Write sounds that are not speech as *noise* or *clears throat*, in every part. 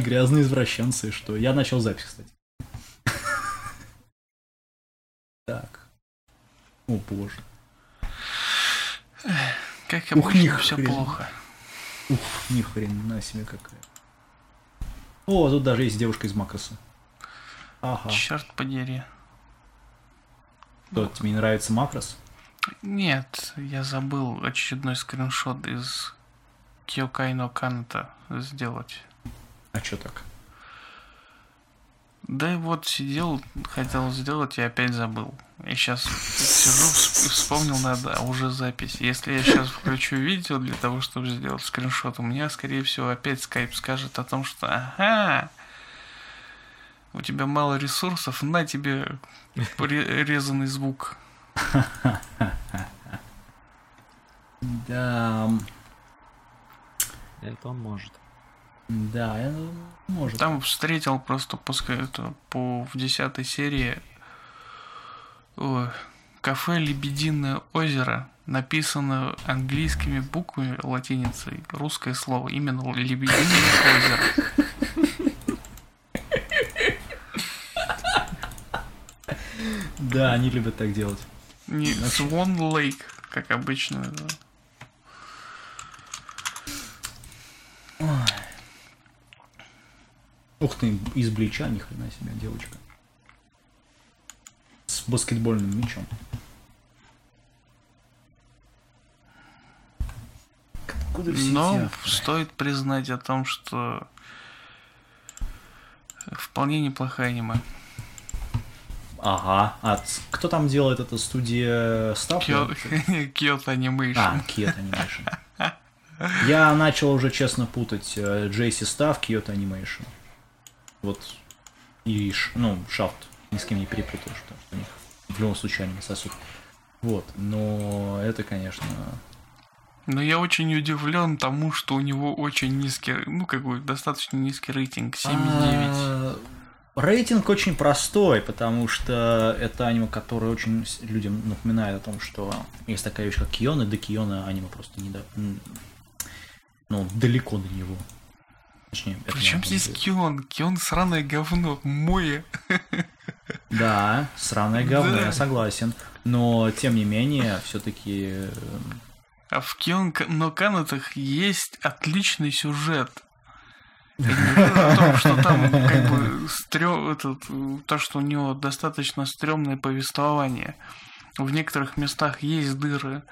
Да, мы грязные извращенцы, что? Я начал запись, кстати. Так. О боже. Как Ух, обычно, все плохо. Ух, ни хрена себе какая. О, тут даже есть девушка из Макроса. Ага. Черт подери. Что, тебе не нравится Макрос? Нет, я забыл очередной скриншот из Киокай но Каната сделать. А чё так? Да и вот сидел, хотел сделать и опять забыл. И сейчас сижу, всп- вспомнил, надо, а уже запись. Если я сейчас включу видео для того, чтобы сделать скриншот, у меня, скорее всего, опять скайп скажет о том, что ага, у тебя мало ресурсов, на тебе ре- резанный звук. *laughs* Да, Это он может. Да, я- может. Там встретил просто после этого по в десятой серии ой, кафе Лебединое озеро написано английскими буквами латиницей русское слово именно Лебединое озеро. Да, они любят так делать. Не Swan Lake, как обычно. да. Ух ты, из Блича, ни хрена себе, девочка. С баскетбольным мячом. Откуда все Но эти авторы? стоит признать о том, что вполне неплохая аниме. Ага, а кто там делает это? Студия Став? Киото *laughs* Animation. А, Kyoto Animation. Я начал уже честно путать э, Джейси Став, Kyoto Animation. Вот. И, ну, Шафт. Ни с кем не перепутал, что у них в любом случае аниме сосуд. Вот, но это, конечно... Но я очень удивлен тому, что у него очень низкий, ну, какой достаточно низкий рейтинг, 7,9. А, Рейтинг очень простой, потому что это аниме, которое очень людям напоминает о том, что есть такая вещь, как Кион, и до Киона аниме просто не до... Ну, далеко до него. Точнее, Причем здесь будет. Кион? Кион сраное говно, мое. Да, сраное говно, Да. я согласен. Но, тем не менее, все-таки... А в Кион но Канатах есть отличный сюжет. Говорю *laughs* о том, что там как бы стрё- этот, то, что у него достаточно стрёмное повествование. В некоторых местах есть дыры,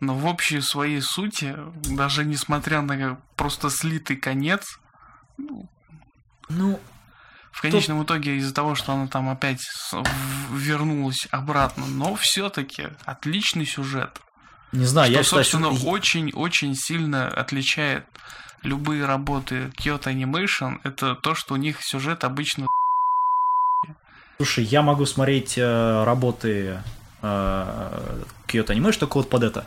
но в общей своей сути, даже несмотря на просто слитый конец, Ну, в конечном итоге из-за того, что она там опять вернулась обратно, но все-таки отличный сюжет. не знаю, что, я считаю, собственно, что... очень-очень сильно отличает любые работы Kyoto Animation. Это то, что у них сюжет обычно Слушай, я могу смотреть э, работы э, Kyoto Animation только вот под это.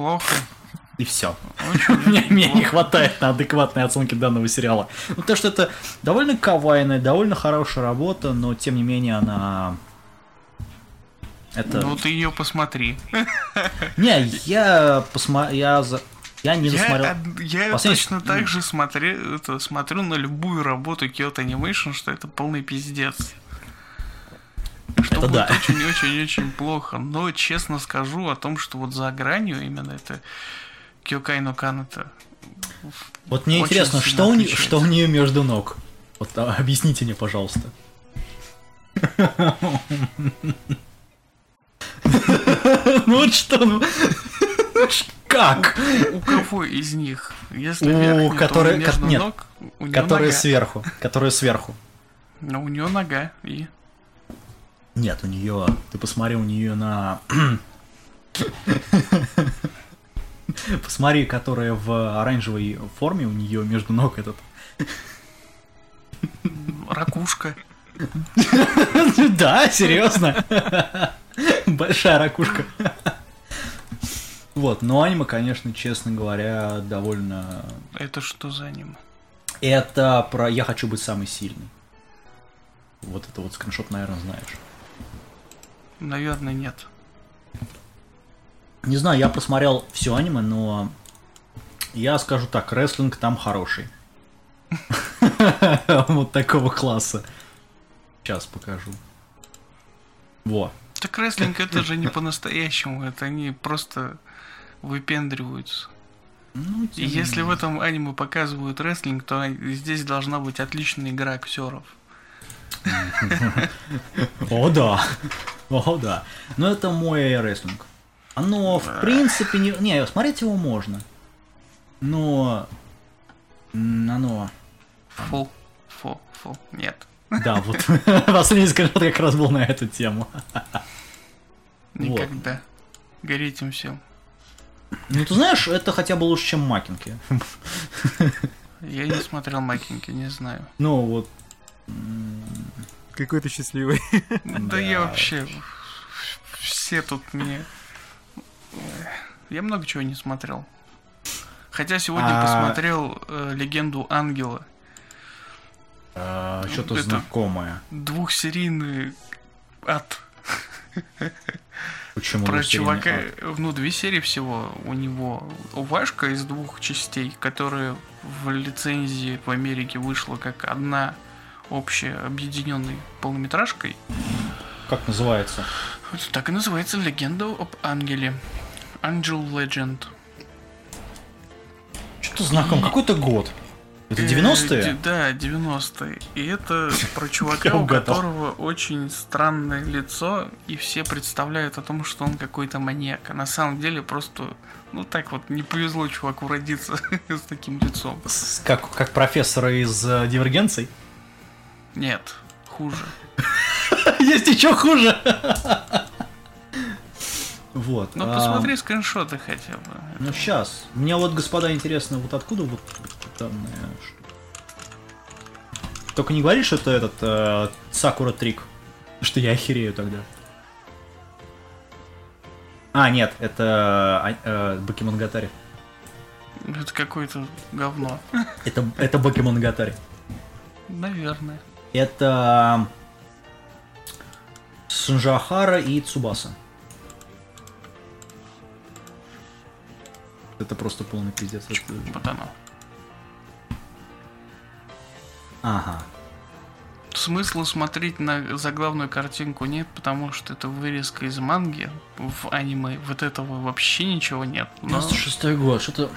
плохо. И все. *laughs* Мне, мне не хватает на адекватной оценке данного сериала. Ну, то, что это довольно кавайная, довольно хорошая работа, но тем не менее она... Это... Ну ты ее посмотри. *laughs* Не, я посмотрел... Я, за- я не Я, досмотрел... од- я Последний- точно так же смотрю, это, смотрю на любую работу Kyoto Animation, что это полный пиздец. Что Это будет да. очень-очень-очень плохо. Но честно скажу о том, что вот за гранью именно это Кёкай но Каната. Вот мне интересно, что у, не- что у нее между ног? Вот а, объясните мне, пожалуйста. Ну вот что, ну... Как? У кого из них? Если У которой- нет, нога. сверху. Которая сверху. Ну, у нее нога и Нет, у нее. Ты посмотри, у нее на. *clears throat* *laughs* *laughs* Посмотри, которая в оранжевой форме, у нее между ног этот. ракушка. *laughs* Да, серьезно. *laughs* Большая ракушка. Вот, но аниме, конечно, честно говоря, довольно... Это что за аниме? Это про «Я хочу быть самый сильный». Вот это вот скриншот, наверное, знаешь. Наверное, нет. Не знаю, я просмотрел все аниме, но я скажу так, рестлинг там хороший. *laughs* Вот такого класса. Сейчас покажу. Во. Так рестлинг это же не по-настоящему, это они просто выпендриваются. Ну, И если в этом аниме показывают рестлинг, то здесь должна быть отличная игра актеров. О, да. О, да. Но это мой рестлинг. Оно, в принципе, не... Не, смотреть его можно. Но... Оно... Фу, фу, фу, нет. Да, вот *laughs* последний скриншот как раз был на эту тему. Вот. Никогда. Гореть им всем. Ну, ты знаешь, это хотя бы лучше, чем Макинки. Я не смотрел Макинки, не знаю. Ну, вот... Какой ты счастливый. Да, я вообще... Все тут мне... Я много чего не смотрел. Хотя сегодня А- посмотрел э, «Легенду ангела». а, Что-то Это- знакомое. Двухсерийный ад. Почему? Про чувака, ад? ну, две серии всего у него. Уважка из двух частей, которая в лицензии в Америке вышла как одна общая, объединенной полнометражкой. Как называется? Так и называется «Легенда об ангеле». Angel Legend. Что-то знакомое. Какой-то год. Это Э, 90-е? де- Да, 90-е. И это *laughs* про чувака, у которого очень странное лицо, и все представляют о том, что он какой-то маньяк. А на самом деле просто, ну так вот, не повезло чуваку родиться *laughs* с таким лицом. Как, как профессора из э, дивергенций? Нет, хуже. *laughs* *laughs* Есть еще хуже. Вот. Ну а, посмотри скриншоты хотя бы. Ну сейчас. Мне вот, господа, интересно, вот откуда вот штука. Только не говори, что это этот э, Сакура Трик. Что я охерею тогда. А, нет, это а, э, Бакимонгатари. Это какое-то говно. Это, это Бакимонгатари. Наверное. Это Сунжахара и Цубаса. Это просто полный пиздец. Это- Вот оно. Ага. Смысла смотреть на заглавную картинку нет, потому что это вырезка из манги. В аниме вот этого вообще ничего нет. Но 96 год, что-то...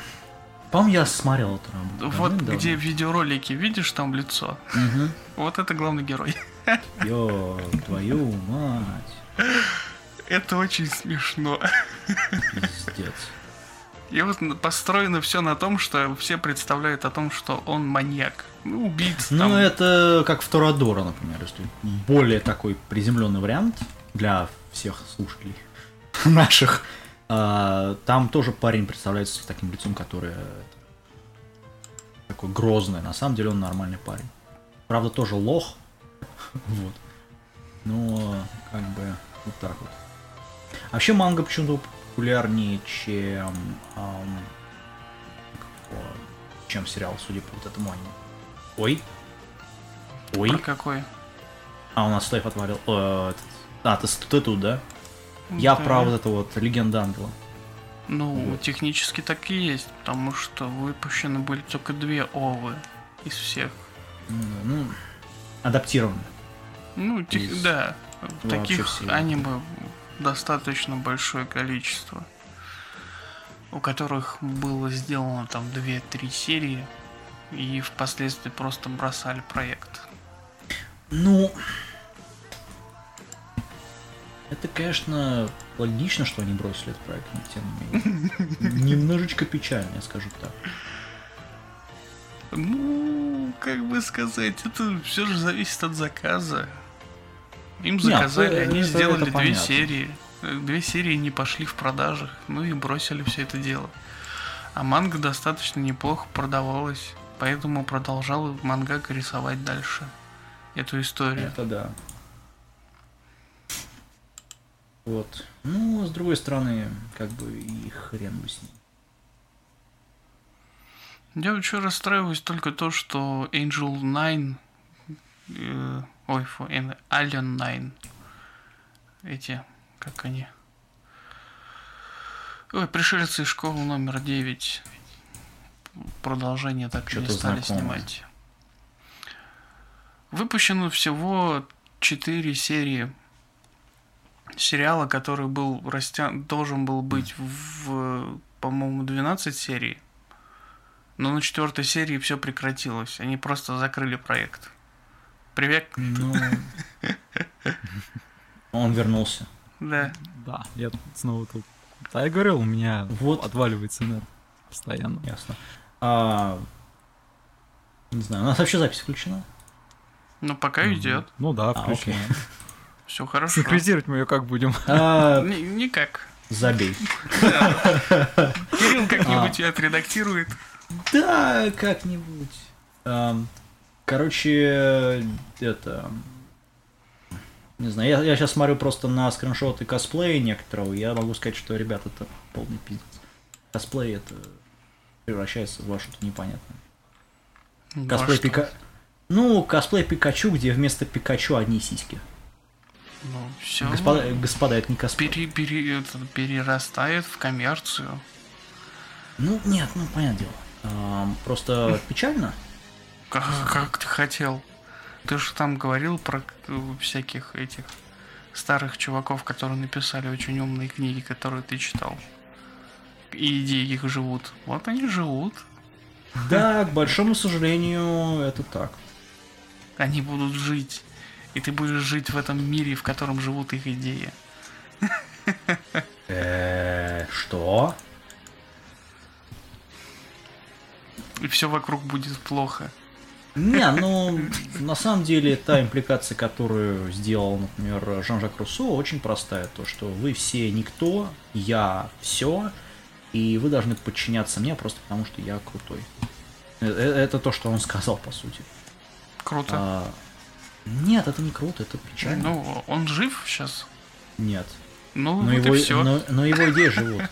По-моему, я смотрел эту работу. вот где в видеоролике видишь там лицо, Мгм. вот это главный герой. *laughs* Ё, твою мать. Это очень смешно. Пиздец. И вот построено все на том, что все представляют о том, что он маньяк. Ну, убийца Ну, там. это как в Торадора, например, если более такой приземленный вариант для всех слушателей *laughs* наших. А, Там тоже парень представляется с таким лицом, которое это, такой грозный. На самом деле он нормальный парень. Правда, тоже лох. Вот. Но, как бы, вот так вот. А Вообще манга почему-то популярнее, чем, его, чем сериал, судя по вот этому аниме. Ой. Ой. Про какой? А, у нас Стейф отвалил. Э, А, ты, ты тут, да? Я Да. про вот это вот Легенда Ангела. Ну, Вот. технически так и есть, потому что выпущены были только две овы из всех. Ну, ну, адаптирован. Ну, тех- Из да, вообще таких аниме достаточно большое количество, у которых было сделано там 2-3 серии, и впоследствии просто бросали проект. Ну, это, конечно, логично, что они бросили этот проект, но тем не менее. Немножечко печально, я скажу так. Ну, как бы сказать, это все же зависит от заказа. Им Нет, заказали, это- они это- сделали это две понятно. серии. Две серии не пошли в продажах, ну и бросили все это дело. А манга достаточно неплохо продавалась, поэтому продолжал мангак рисовать дальше эту историю. Это да. Вот. Ну, с другой стороны, как бы и хрен бы с ним. Я что расстраиваюсь только то, что Angel 9, э, ой, фу, Alien 9, эти, как они, Ой, пришельцы из школы номер 9. Продолжение так и не стали знакомое. снимать. Выпущено всего 4 серии сериала, который был растян... должен был быть в, по-моему, 12 серий. Но на четвертой серии все прекратилось. Они просто закрыли проект. Привет. Ну... Он вернулся. Да. Да, я снова тут. Да, я говорил, у меня Вот. отваливается нет постоянно. Ясно. А, Не знаю, у нас вообще запись включена? Ну, пока идет. Ну да, А, включено. окей. Все хорошо. Синхронизировать мы ее как будем? А, Ни- никак. Забей. Кирилл как-нибудь А. ее отредактирует. Да, как-нибудь. Короче, это... Не знаю, я, я сейчас смотрю просто на скриншоты косплея некоторого, я могу сказать, что, ребят, это полный пиздец. Косплей это превращается во что-то непонятное. Ну, Косплей а что? Пика... Ну, косплей Пикачу, где вместо Пикачу одни сиськи. Ну, все. Господа, господа, это не косплей. Пере- пере- это перерастает в коммерцию. Ну, нет, ну, понятное дело. Ам, просто *laughs* печально. Как, как ты хотел? Ты же там говорил про всяких этих старых чуваков, которые написали очень умные книги, которые ты читал. И идеи их живут. Вот они живут. Да, к большому сожалению, это так. Они будут жить. И ты будешь жить в этом мире, в котором живут их идеи. Э, Что? И все вокруг будет плохо. Не, ну, на самом деле, та импликация, которую сделал, например, Жан-Жак Руссо, очень простая. То, что вы все никто, я все, и вы должны подчиняться мне просто потому, что я крутой. Э, э, Это то, что он сказал, по сути. Круто. А, Нет, это не круто, это печально. Ну, он жив сейчас. Нет. Ну, Но вот его, и все. но, но его идеи живут. *laughs*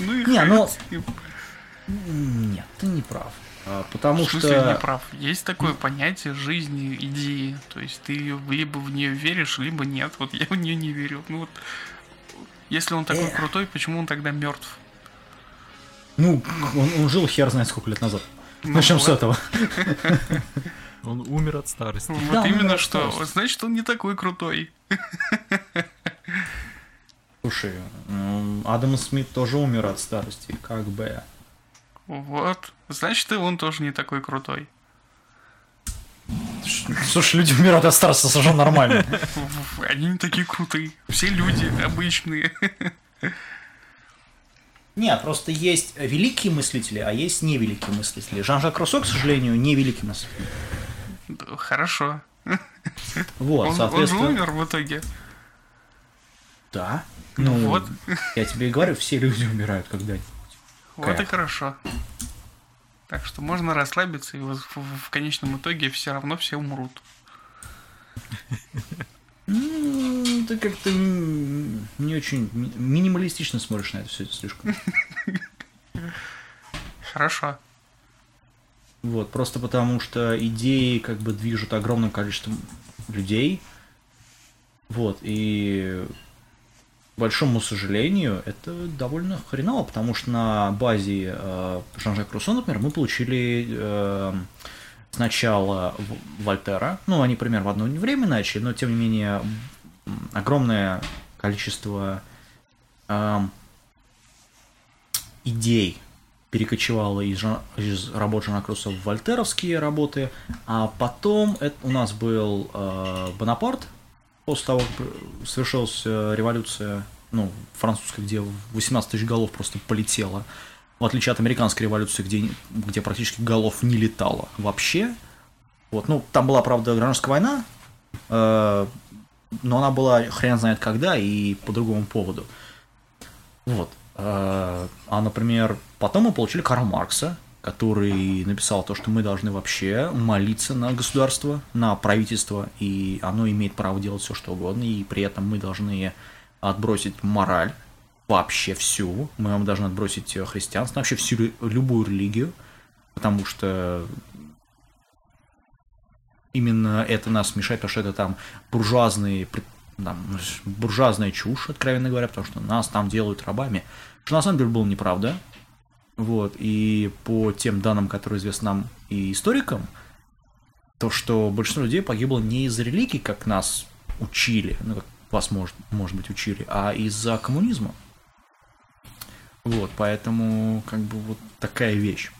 Ну и Не, ну-. Нет, ты не прав. А, Потому В смысле, что... не прав. Есть такое понятие жизни, идеи. То есть ты либо в нее веришь, либо нет. Вот я в нее не верю. Ну вот, если он такой Эх. крутой, почему он тогда мертв? Ну, он, он жил хер знает сколько лет назад. Ну Начнем с вот. этого. *laughs* Он умер от старости. Вот Да, именно что. Значит, он не такой крутой. Слушай, Адам Смит тоже умер от старости, как бы. Вот. Значит, и он тоже не такой крутой. Слушай, люди умирают от старости, это совершенно нормально. *laughs* Они не такие крутые. Все люди обычные. *laughs* Нет, просто есть великие мыслители, а есть невеликие мыслители. Жан-Жак Руссо, к сожалению, не великий мыслитель. Хорошо. *laughs* Вот, Он, он же соответственно... умер в итоге. Да. Ну Ну, вот. Я тебе и говорю, все люди умирают когда-нибудь. Вот и хорошо. Так что можно расслабиться, и в, в- в конечном итоге все равно все умрут. М, *laughs* Ты как-то не очень ми- минималистично смотришь на это все слишком. *laughs* Хорошо. Вот, просто потому что идеи как бы движут огромным количеством людей. Вот, и большому сожалению, это довольно хреново, потому что на базе э, Жан-Жак Руссо, например, мы получили э, сначала Вольтера, ну, они примерно в одно время начали, но, тем не менее, огромное количество эм, идей перекочевала из, из работ Жана Круса в вольтеровские работы, а потом это, у нас был э, Бонапарт, после того, как совершилась э, революция, ну, французская, где 18 тысяч голов просто полетело, в отличие от американской революции, где, где практически голов не летало вообще. Вот, ну, там была, правда, гражданская война, э, но она была хрен знает когда и по другому поводу. Вот. Э, А, например, потом мы получили Карла Маркса, который написал то, что мы должны вообще молиться на государство, на правительство, и оно имеет право делать все, что угодно, и при этом мы должны отбросить мораль, вообще всю, мы должны отбросить э, христианство, вообще всю лю- любую религию, потому что именно это нас мешает, потому что это там буржуазные, там, буржуазная чушь, откровенно говоря, потому что нас там делают рабами, Что на самом деле было неправда. Вот, и по тем данным, которые известны нам и историкам, то, что большинство людей погибло не из-за религии, как нас учили, ну, как вас, может, может быть, учили, а из-за коммунизма. Вот, поэтому, как бы, вот такая вещь.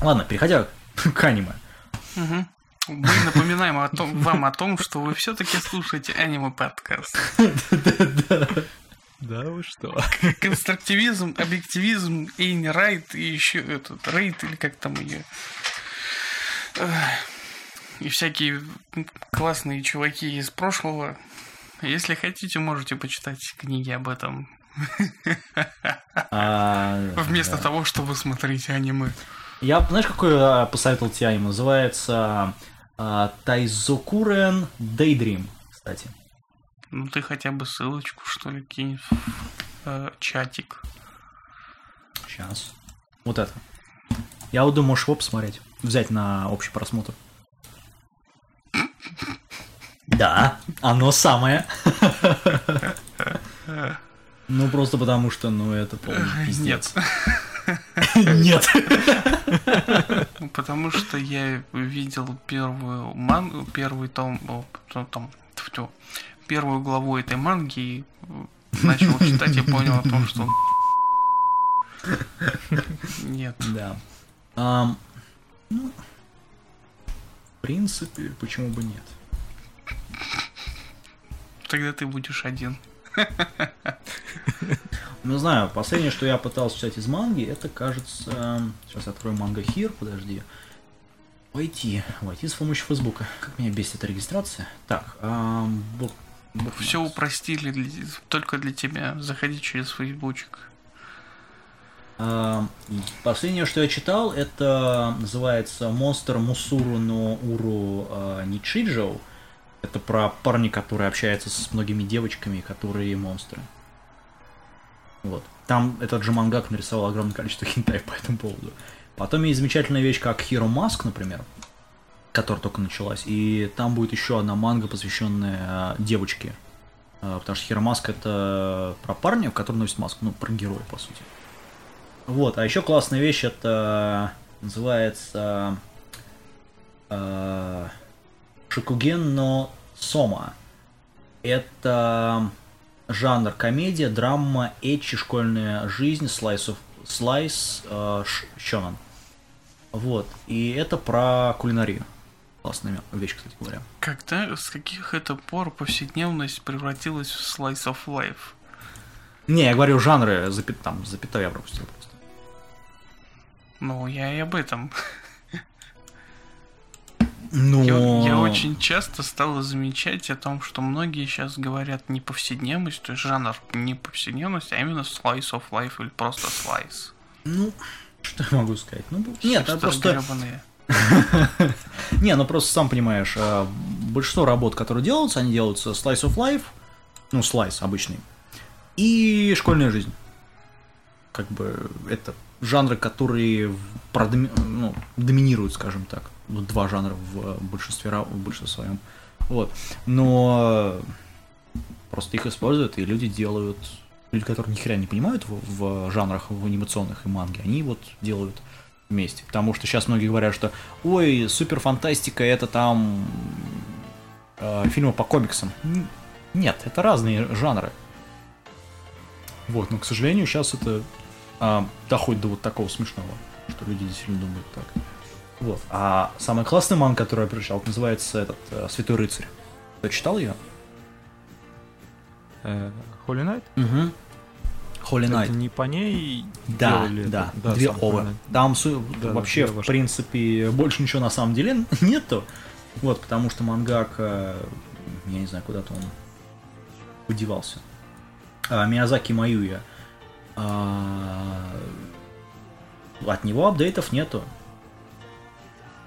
Ладно, переходя *laughs* к аниме. Угу. Мы напоминаем о том, вам о том, что вы все-таки слушаете аниме-подкаст. *laughs* Да вы что? *laughs* Конструктивизм, объективизм, Эйни Райт и еще этот Рейд, или как там ее. И всякие классные чуваки из прошлого. Если хотите, можете почитать книги об этом. А, *laughs* Вместо да. того, чтобы смотреть аниме. Я, знаешь, какой а, посоветовал тебе аниме? Называется а, Тайзокурен Daydream, кстати. Ну ты хотя бы ссылочку, что ли, кинь в э, чатик. Сейчас. Вот это. Я вот думаю, можешь его посмотреть. Взять на общий просмотр. Да, оно самое. Ну, просто потому что, ну, это полный пиздец. Нет. Ну, Потому что я видел первую мангу, первый том, тьфу, первую главу этой манги и э, начал читать и понял о том, что *laughs* нет. Да. Ам, ну, в принципе, почему бы нет? Тогда ты будешь один. Ну, Не знаю, последнее, что я пытался читать из манги, это, кажется... Сейчас открою манга Хир, подожди. Войти. Войти с помощью Фейсбука. Как меня бесит регистрация. Так, ам, букмаркс. Все упростили для- только для тебя. Заходи через фейсбучик. Ам, Последнее, что я читал, это называется «Монстр Мусуру но Уру а, Ничиджоу». Это про парня, который общается с многими девочками, которые монстры. Вот. Там этот же мангак нарисовал огромное количество *laughs* хентай по этому поводу. Потом есть замечательная вещь, как Hero Mask, например, которая только началась. И там будет еще одна манга, посвященная а, девочке. А, Потому что Mask это про парня, который носит маску, ну, про героя, по сути. Вот, а еще классная вещь, это называется э, Шикуген но Сома. Это жанр комедия, драма, эчи, школьная жизнь, слайс, слайс, э. Вот, и это про кулинарию. Классная вещь, кстати говоря. Когда, с каких это пор повседневность превратилась в slice of life? Не, я говорю жанры, запят, там, запятая я пропустил просто. Ну, я и об этом. Ну, Я, я очень часто стал замечать о том, что многие сейчас говорят не повседневность, то есть жанр не повседневность, а именно slice of life или просто slice. Ну, что я могу сказать? Ну, нет, это просто... гребаные. *laughs* Не, ну просто сам понимаешь, э, большинство работ, которые делаются, они делаются slice of life, ну, слайс обычный, и школьная жизнь. Как бы это жанры, которые продоми- ну, доминируют, скажем так. Вот два жанра в большинстве, в большинстве своем. Вот. Но просто их используют, и люди делают... Люди, которые ни хрена не понимают в, в жанрах, в анимационных и манге, они вот делают вместе. Потому что сейчас многие говорят, что ой, супер фантастика это там э, фильмы по комиксам. Нет, это разные жанры. Вот, но, к сожалению, сейчас это а, доходит до вот такого смешного, что люди действительно думают так. Вот. А самый классный ман, который я прочитал, называется этот э, Святой рыцарь. Ты читал ее? Э, Holy Knight? Угу. Holy Это Knight. не по ней Да, делали да, это? две сам Holy овы. Там Да, вообще, две в принципе, больше ничего на самом деле *laughs* нету. Вот, потому что мангак, э, я не знаю, куда-то он подевался. А, Миязаки Маюя. а, от него апдейтов нету.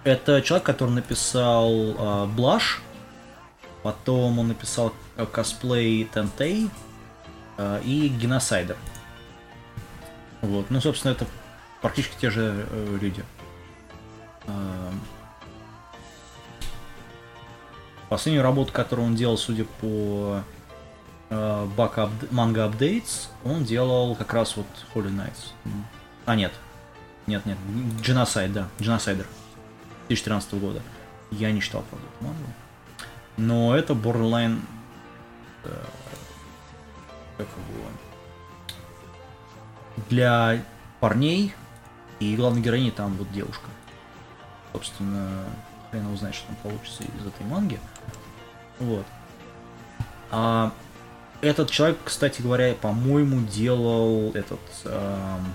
Это человек, который написал а, Блаш, потом он написал э, косплей Тентей а, и Геносайдер. Вот, ну, собственно, это практически те же э, люди. Эм. Последнюю работу, которую он делал, судя по э, Манга Updates, он делал как раз вот Holy Knights. А, нет. Нет, нет. Genocide, да. Genocider. 2013 года. Я не читал, правда, эту мангу. Но это Borderline... э, как его... Для парней и главной героини там вот девушка. Собственно, хрен его знает, что там получится из этой манги. Вот. А этот человек, кстати говоря, по-моему, делал этот эм,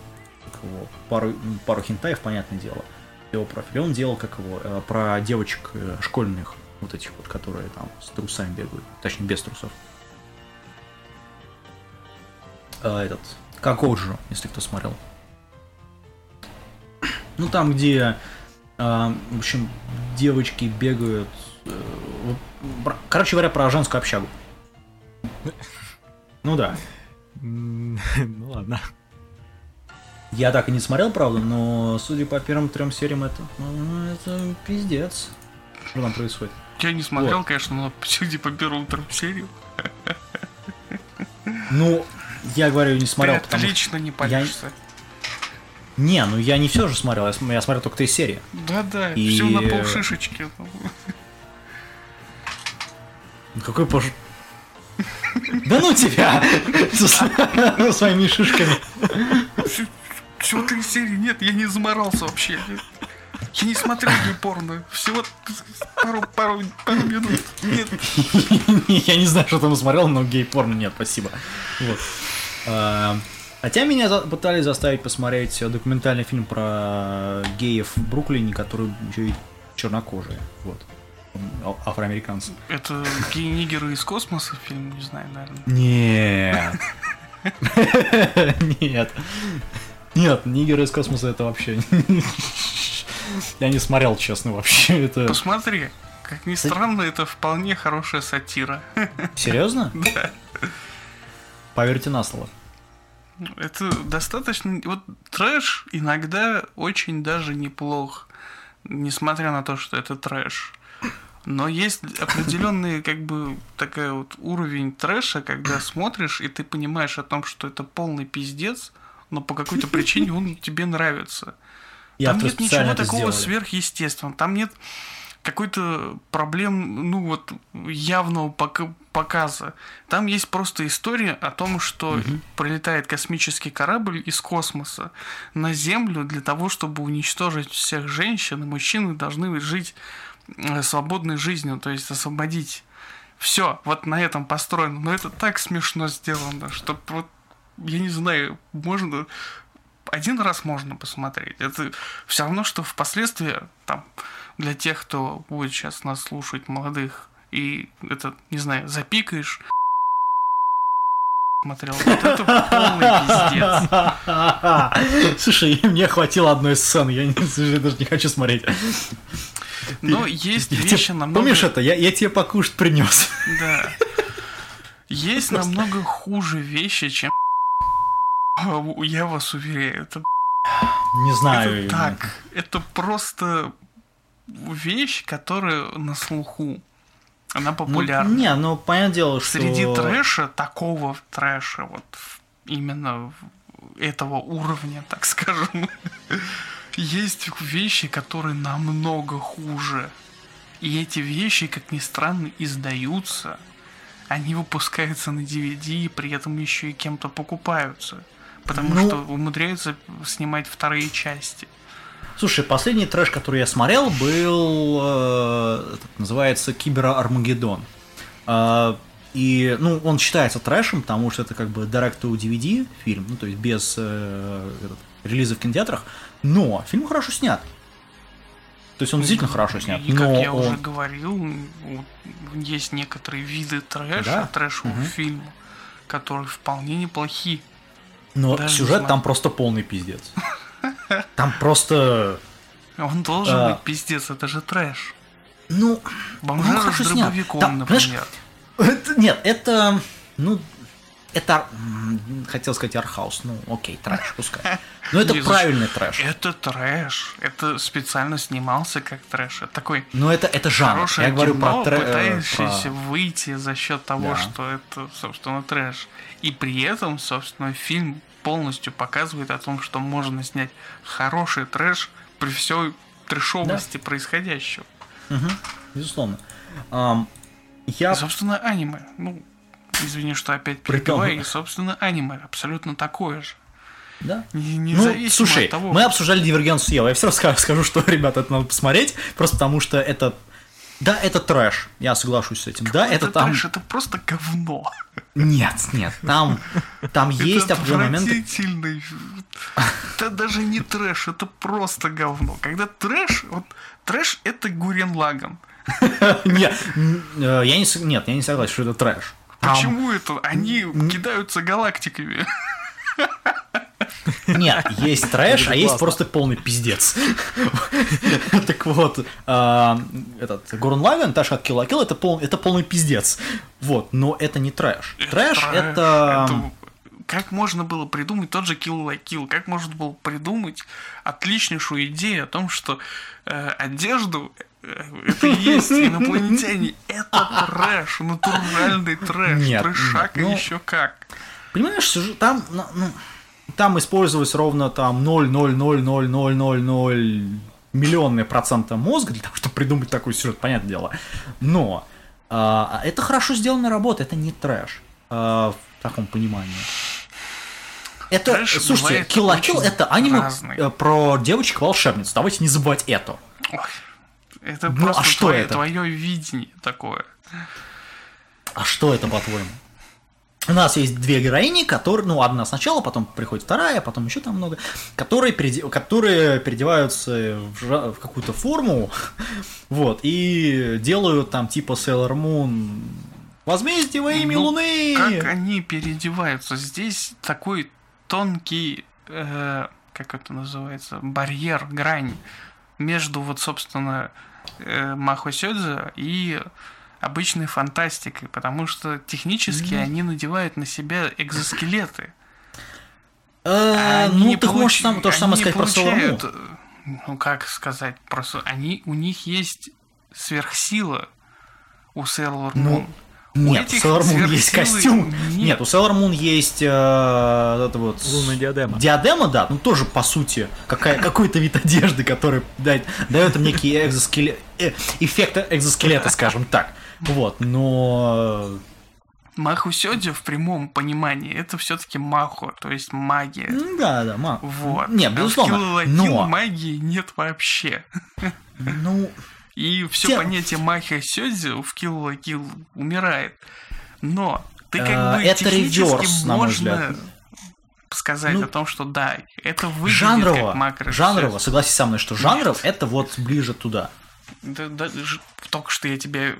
его, пару, пару хентаев, понятное дело, его профиль. Он делал как его э, про девочек э, школьных, вот этих вот, которые там с трусами бегают, точнее без трусов. А, этот Какоджо, если кто смотрел. Ну там, где, э, в общем, девочки бегают. э, про- короче говоря, про женскую общагу. Ну да. *laughs* Ну ладно. Я так и не смотрел, правда, но судя по первым трем сериям, это, ну, это пиздец. Что там происходит? Я не смотрел, Вот. конечно, но судя по первым трем сериям, *laughs* Ну, я говорю, не смотрел, ты потому отлично не палишься. Не, ну я не все же смотрел, я, см- я смотрел только три серии. Да-да, И- все на полшишечки. Ну, Какой пош... *laughs* Да ну тебя! *laughs* *laughs* Со своими шишками. Всего три серии, нет, я не заморался вообще. Я не смотрел порно. Всего пару, пару, пару минут. Нет. Я не знаю, что там смотрел, но гей-порно нет, спасибо. Вот. А, Хотя меня за- пытались заставить посмотреть документальный фильм про геев в Бруклине, которые еще и чернокожие. Вот. А- Афроамериканцы. Это гей-нигеры из космоса фильм, не знаю, наверное. Нет. *laughs* Нет. Нет, нигеры из космоса это вообще... *laughs* Я не смотрел, честно, вообще. Это... Посмотри. Как ни странно, это вполне хорошая сатира. *laughs* Серьезно? Да. Поверьте на слово. Это достаточно... Вот трэш иногда очень даже неплох. Несмотря на то, что это трэш. Но есть определенный, как бы, такая вот уровень трэша, когда смотришь, и ты понимаешь о том, что это полный пиздец, но по какой-то причине он тебе нравится. И Там нет ничего такого сделали. сверхъестественного. Там нет какой-то проблем, ну вот, явного пока- показа. Там есть просто история о том, что прилетает космический корабль из космоса на Землю для того, чтобы уничтожить всех женщин, и мужчины должны жить э, свободной жизнью, то есть освободить. Все, вот на этом построено. Но это так смешно сделано, что вот, я не знаю, можно один раз можно посмотреть. Это все равно, что впоследствии, там, для тех, кто будет сейчас нас слушать, молодых, и это, не знаю, запикаешь, *laughs* смотрел. Вот это полный пиздец. *laughs* Слушай, *laughs* мне хватило одной сцены, я, не, я даже не хочу смотреть. Но есть Я вещи тебе- намного... Помнишь это? Я, я тебе покушать принес. Да. Есть намного хуже вещи, чем я вас уверяю, это *sighs* Не знаю. Это так. Это просто вещь, которая на слуху. Она Ну, популярна. не, ну понятное дело, что... Среди трэша, такого трэша, вот именно этого уровня, так скажем, *laughs* есть вещи, которые намного хуже. И эти вещи, как ни странно, издаются. Они выпускаются на DVD и при этом еще и кем-то покупаются. Потому Ну- что умудряются снимать вторые части. Слушай, последний трэш, который я смотрел, был... э, называется Кибера Армагеддон. А, и, ну, он считается трэшем, потому что это как бы direct to DVD фильм, ну, то есть без э, релиза в кинотеатрах, но фильм хорошо снят. То есть он действительно хорошо снят, И как но я уже он... говорил, вот есть некоторые виды трэша, Да. трэшевого Мгм. фильма, которые вполне неплохи. Но даже сюжет не там просто полный пиздец. Там просто... Он должен А. быть пиздец, это же трэш. Ну, Бомжара хорошо с дробовиком, Там, знаешь, например. Это- нет, это, ну, это, хотел сказать архаус, ну окей, трэш, пускай. Но это *laughs* Не, правильный трэш. Это трэш. Это специально снимался как трэш. Это такой Но это, это жанр. хорошее Я говорю кино, про трэш. пытающееся выйти за счет того, Да. что это, собственно, трэш. И при этом, собственно, фильм полностью показывает о том, что можно снять хороший трэш при всей трэшовости происходящего. Безусловно. Ам, я... И, собственно, аниме. Ну, извини, что опять Притом- перебиваю. И, собственно, аниме абсолютно такое же. Да. Ну, слушай, от того, мы обсуждали Дивергенцию Ева. Я все равно скажу, скажу, *laughs* что, ребята, это надо посмотреть, просто потому что это... Да, это трэш. Я соглашусь с этим. Да, это, там... трэш, это просто говно. Нет, нет, там, там есть определенные моменты. Это даже не трэш, это просто говно. Когда трэш, вот трэш это Гурен Лаган. *laughs* Нет, э, я не, нет, я не согласен, что это трэш. Почему это? Они кидаются галактиками. *laughs* Нет, есть трэш, а есть просто полный пиздец. Так вот, а, этот Гурен Лаган, же как Kill la Kill, это пол- это полный пиздец. Вот, но это не трэш. Трэш это... это- Как можно было придумать тот же Kill la Kill? Как можно было придумать отличнейшую идею о том, что э, одежду э, это и есть инопланетяне. Это трэш, натуральный трэш. Нет, Трэшак нет, ну- еще как. Понимаешь, там, ну, ну, там использовалось ровно там 0,00000 миллионные процента мозга для того, чтобы придумать такой сюжет, понятное дело. Но а, это хорошо сделанная работа, это не трэш а, в таком понимании. Это, Трэш слушайте, Kill la Kill это аниме разный. э, про девочек-волшебниц. Давайте не забывать это. Ой, это Ну, просто а что твое, это? твое видение такое. А что это, по-твоему? У нас есть две героини, которые, ну, одна сначала, потом приходит вторая, потом еще там много, которые, переде- которые переодеваются в, в какую-то форму, *laughs* вот, и делают там типа Sailor Moon возмездие во имя Ну, Луны. Как они переодеваются? Здесь такой тонкий, э, как это называется, барьер, грань между вот, собственно, э, Махо Сёдзе и обычной фантастикой, потому что технически они надевают на себя экзоскелеты. Э, Они ну, не ты можешь получ- сам то же самое сказать про получают, Moon. э, Ну, как сказать, просто они, у них есть сверхсила у Sailor Ну, Moon. Нет, у Sailor Moon есть костюм. нет. Нет, у Sailor Moon есть э, это вот... Лунная диадема. Диадема, да, ну тоже по сути какая, какой-то вид одежды, который дает, дает им некий экзоскелет, э, эффект экзоскелета, скажем так. Вот, но Маху Сёдзи в прямом понимании это все-таки махо, то есть магия. ну, да, да, ма. Вот. Нет, А в безусловно, Kill но магии нет вообще. ну И все Те- понятие Махи Сёдзи в Kill la Kill умирает. Но ты как Э, бы это реверс, на мой можно взгляд. сказать Ну, о том, что да, это выглядит жанрово, как макро жанрово, согласись со мной, что жанров это вот ближе туда. Да, да, только что я тебе,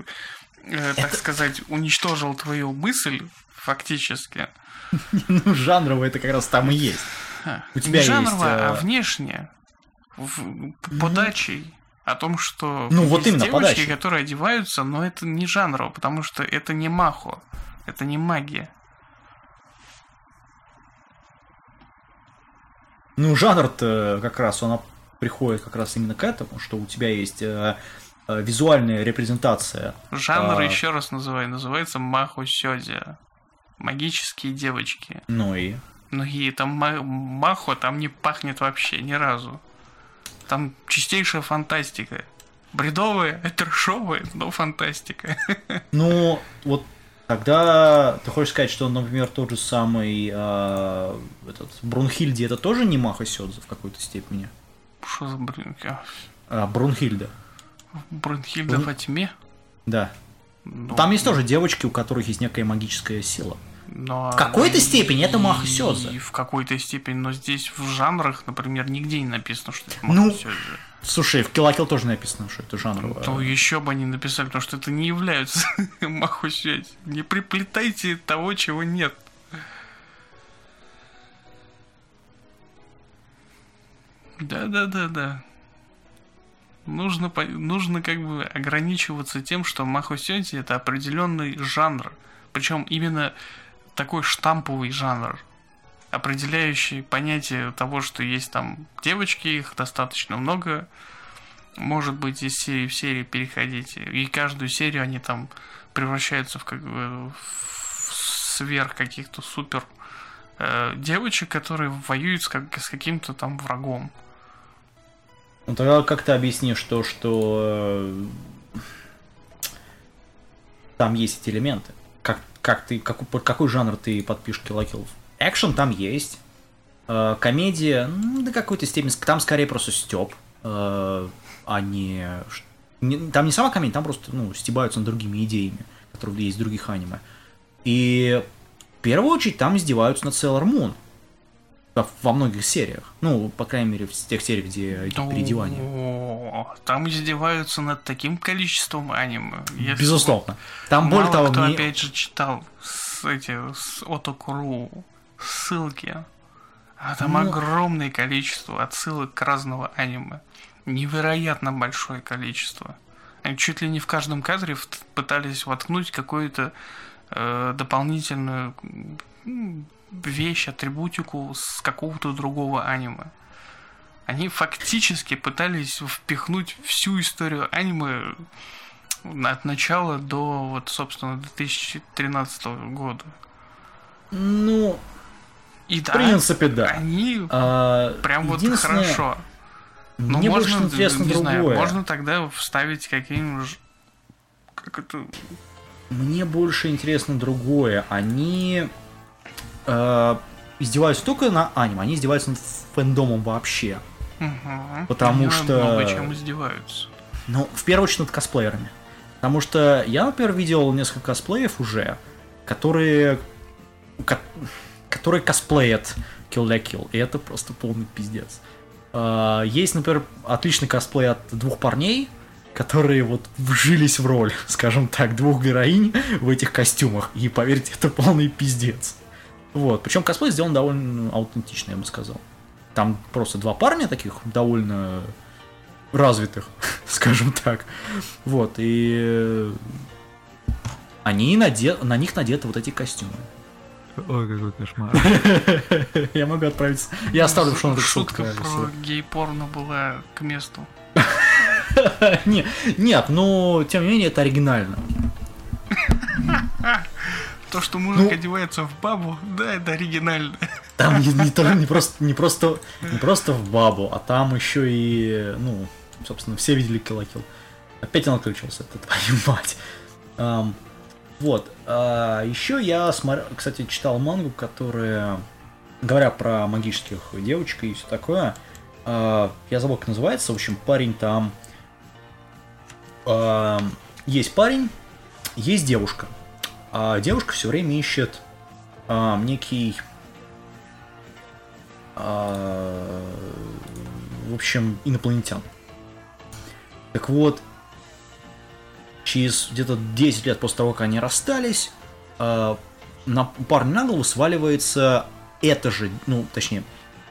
э, так сказать, уничтожил твою мысль фактически. *laughs* Ну, жанрово это как раз там и есть. А, У тебя есть, э, а внешне, в- подачей о том, что Ну, вот именно, девочки, подачей. которые одеваются, но это не жанрово, потому что это не махо, это не магия. Ну, жанр-то как раз, он приходит как раз именно к этому, что у тебя есть э, э, визуальная репрезентация. Жанр, А. еще раз называю, называется махо сёдзи. Магические девочки. Ну и... Ну и там ма- махо там не пахнет вообще ни разу. Там чистейшая фантастика. Бредовая, трешовая, но фантастика. *laughs* Ну, вот тогда ты хочешь сказать, что, например, тот же самый э, этот Брунхильде это тоже не Маха Сёдзе в какой-то степени? Что за блин? а, А, Брунхильда, Брунхильда во тьме? да. Ну, Там есть тоже девочки, у которых есть некая магическая сила. но- в какой-то степени это Маха И. В какой-то степени, но здесь в жанрах, например, нигде не написано, что это Ну, Маха Сёдзе. Слушай, в Kill тоже написано, что это жанр. То еще бы они написали, потому что это не является *laughs* Маху Сёдзе. Не приплетайте того, чего нет. Да-да-да-да. Нужно, нужно как бы ограничиваться тем, что Махо Сёдзи это определенный жанр. Причем именно такой штамповый жанр, определяющий понятие того, что есть там девочки, их достаточно много, может быть из серии в серию переходить, и каждую серию они там превращаются в как бы в сверх каких-то супер э, девочек, которые воюют с, как, с каким-то там врагом. Ну тогда как ты объяснишь то, что э, там есть эти элементы? Как, как ты, какой, под какой жанр ты подпишешь Киллакилов? Экшен там есть, э, комедия, ну, до какой-то степени, там скорее просто степ, э, а не, не... Там не сама комедия, там просто, ну, стебаются над другими идеями, которые есть в других аниме. И в первую очередь там издеваются над Sailor Moon во многих сериях. Ну, по крайней мере, в тех сериях, где идет переодевание. Там издеваются над таким количеством аниме. Если Безусловно. Там более того, кто мне... опять же читал с эти с Отокуру ссылки. А там Ну. огромное количество отсылок к разного аниме. Невероятно большое количество. Они чуть ли не в каждом кадре пытались воткнуть какую-то э, дополнительную вещь, атрибутику с какого-то другого аниме. Они фактически пытались впихнуть всю историю аниме от начала до, вот, собственно, 2013 года. Ну, И в да, принципе, да. они А, прям вот хорошо. Но Мне можно, больше интересно не знаю, другое. можно тогда вставить какие-нибудь... Как это... Мне больше интересно другое. Они э, издеваются только на аниме, они издеваются над фэндомом вообще. Мгм. Потому Они что- много чем издеваются. Ну, в первую очередь над косплеерами. Потому что я, например, видел несколько косплеев уже, которые... ко- которые косплеят Kill la Kill. И это просто полный пиздец. А, Есть, например, отличный косплей от двух парней, которые вот вжились в роль, *laughs* скажем так, двух героинь в этих костюмах. И поверьте, это полный пиздец. Вот. Причем косплей сделан довольно аутентично, я бы сказал. Там просто два парня таких довольно развитых, *laughs* скажем так. Вот, и э, они наде... на них надеты вот эти костюмы. Ой, какой кошмар. *laughs* Я могу отправить... Я оставлю в шоу Шутка про гей-порно была к месту. *laughs* Не- Нет, но тем не менее это оригинально. То, что мужик Ну- одевается в бабу, да, это оригинально. Там не, не только- не *laughs* просто, не, просто, не просто в бабу, а там еще и, ну, собственно, все видели Kill. Опять он отключился, это твою *laughs* мать. Ам, вот. а, еще я, смотр- кстати, читал мангу, которая, говоря про магических девочек и все такое, а, я забыл, как называется. В общем, парень там... ам, есть парень, есть девушка. А девушка все время ищет ам, некий а, в общем, инопланетян. Так вот, через где-то 10 лет после того, как они расстались, а, на парня на голову сваливается эта же, ну, точнее,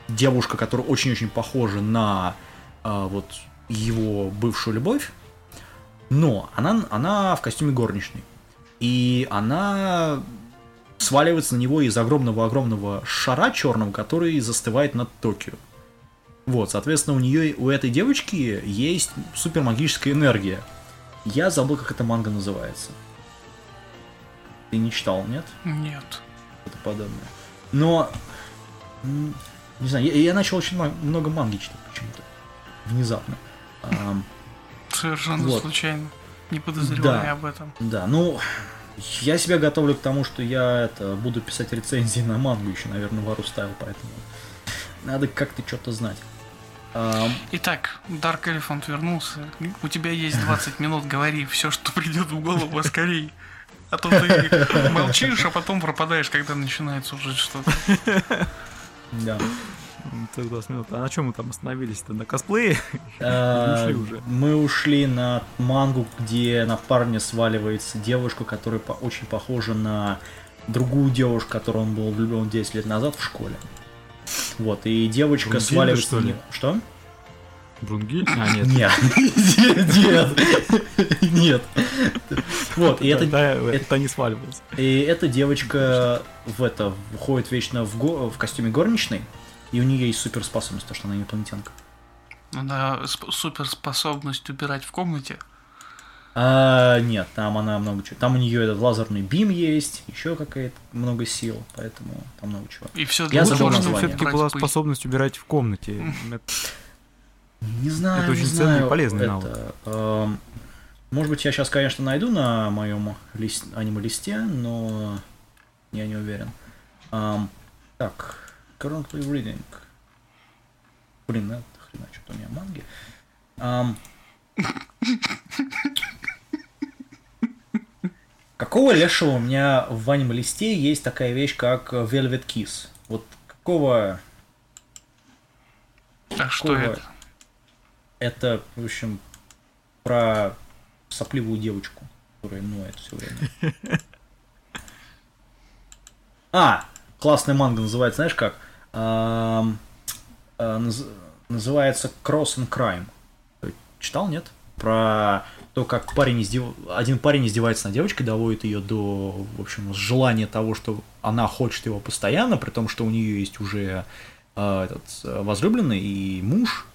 девушка, которая очень-очень похожа на а, вот его бывшую любовь, но она, она в костюме горничной. И она сваливается на него из огромного-огромного шара черного, который застывает над Токио. Вот, соответственно, у нее, у этой девочки есть супермагическая энергия. Я забыл, как эта манга называется. Ты не читал, нет? Нет. Что-то подобное. Но, не знаю, я, я начал очень много манги читать почему-то. Внезапно. Совершенно Вот. случайно. Не подозревая Да. об этом. Да, ну, я себя готовлю к тому, что я это буду писать рецензии на мангу еще, наверное, в Арустайл, поэтому надо как-то что-то знать. Ам, Итак, Dark Elephant вернулся. У тебя есть 20 минут, говори все, что придет в голову, а скорей. А то ты молчишь, а потом пропадаешь, когда начинается уже что-то. да. Ну, так 20 минут. А на чем мы там остановились-то? На косплее? *laughs* Ушли уже. Мы ушли на мангу, где на парня сваливается девушка, которая очень похожа на другую девушку, которую он был влюблен 10 лет назад в школе. Вот, и девочка Брунгильда, сваливается что ли? Что? Брунгиль? А, нет. Нет. *laughs* Нет. Нет. Вот, и это, это не сваливается. и эта девочка в это входит вечно в костюме горничной, и у нее есть суперспособность, то, что она инопланетянка. Сп- суперспособность убирать в комнате. А, нет, там она много чего. Там у нее этот лазерный бим есть, еще какая-то много сил, поэтому там много чего. И все Я забыл название. все-таки была способность убирать в комнате. Не знаю, Это очень ценный и полезный навык. эм, может быть, я сейчас, конечно, найду на моем лист, аниме-листе, но я не уверен. Эм, так, currently reading. Блин, это хрена, что-то у меня манги. Эм, какого лешего у меня в аниме-листе есть такая вещь, как Velvet Kiss? Вот какого А что Какого? это? Это, в общем, про сопливую девочку, которая ноет все время. *laughs* А, классная манга называется, знаешь как? Наз- Называется Cross and Crime. Ты Читал, нет? Про то, как парень издев... один парень издевается над девочкой, доводит ее до, в общем, желания того, что она хочет его постоянно, при том, что у нее есть уже а, этот а, возлюбленный и муж,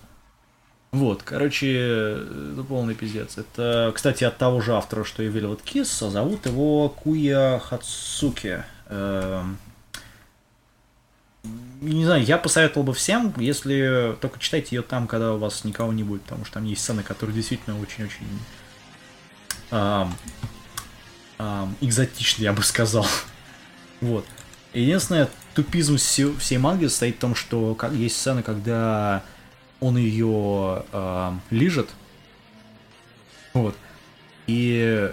вот, короче, это полный пиздец. Это, кстати, от того же автора, что и Velvet Kiss, а зовут его Куя Хацуки. Эм, Не знаю, я посоветовал бы всем, если только читайте ее там, когда у вас никого не будет, потому что там есть сцены, которые действительно очень-очень ам, ам, экзотичны, я бы сказал. *laughs* Вот. Единственное, тупизм все- всей манги состоит в том, что как- есть сцены, когда он ее э, лижет. Вот. И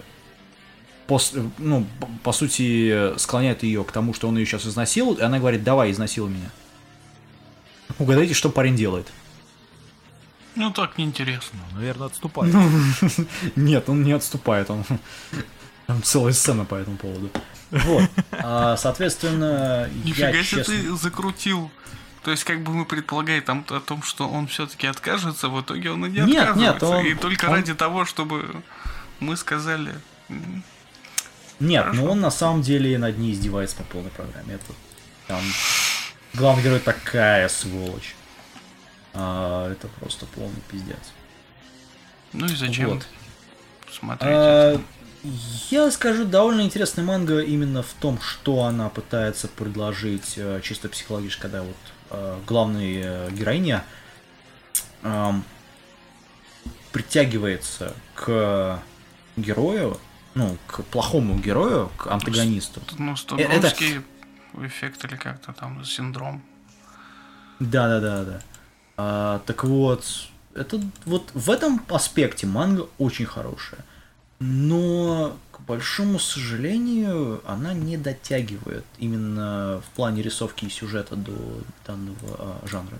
пос- ну, по сути, склоняет ее к тому, что он ее сейчас изнасилует, и она говорит, давай, изнасилуй меня. Угадайте, что парень делает. Ну так неинтересно. Ну, наверное, отступает. *laughs* Нет, он не отступает, он... Там целая сцена по этому поводу. Вот. А, соответственно, я Нифига себе честно... ты закрутил. То есть, как бы мы предполагали там о том, что он все-таки откажется, в итоге он и не Нет, отказывается. нет, он- И только он- ради того, чтобы мы сказали. Нет, Хорошо. но он на самом деле над ней издевается по полной программе. Это там главный герой такая сволочь. А, это просто полный пиздец. Ну и зачем Вот. смотреть А, это? я скажу, довольно интересная манга именно в том, что она пытается предложить э, чисто психологически, когда вот э, главная э, героиня притягивается к герою, ну, к плохому герою, к антагонисту. Ну, э, стокгольмский эффект или как-то там синдром. Да, да, да, да. А, так вот, это вот в этом аспекте манга очень хорошая. Но, к большому сожалению, она не дотягивает именно в плане рисовки и сюжета до данного а, жанра.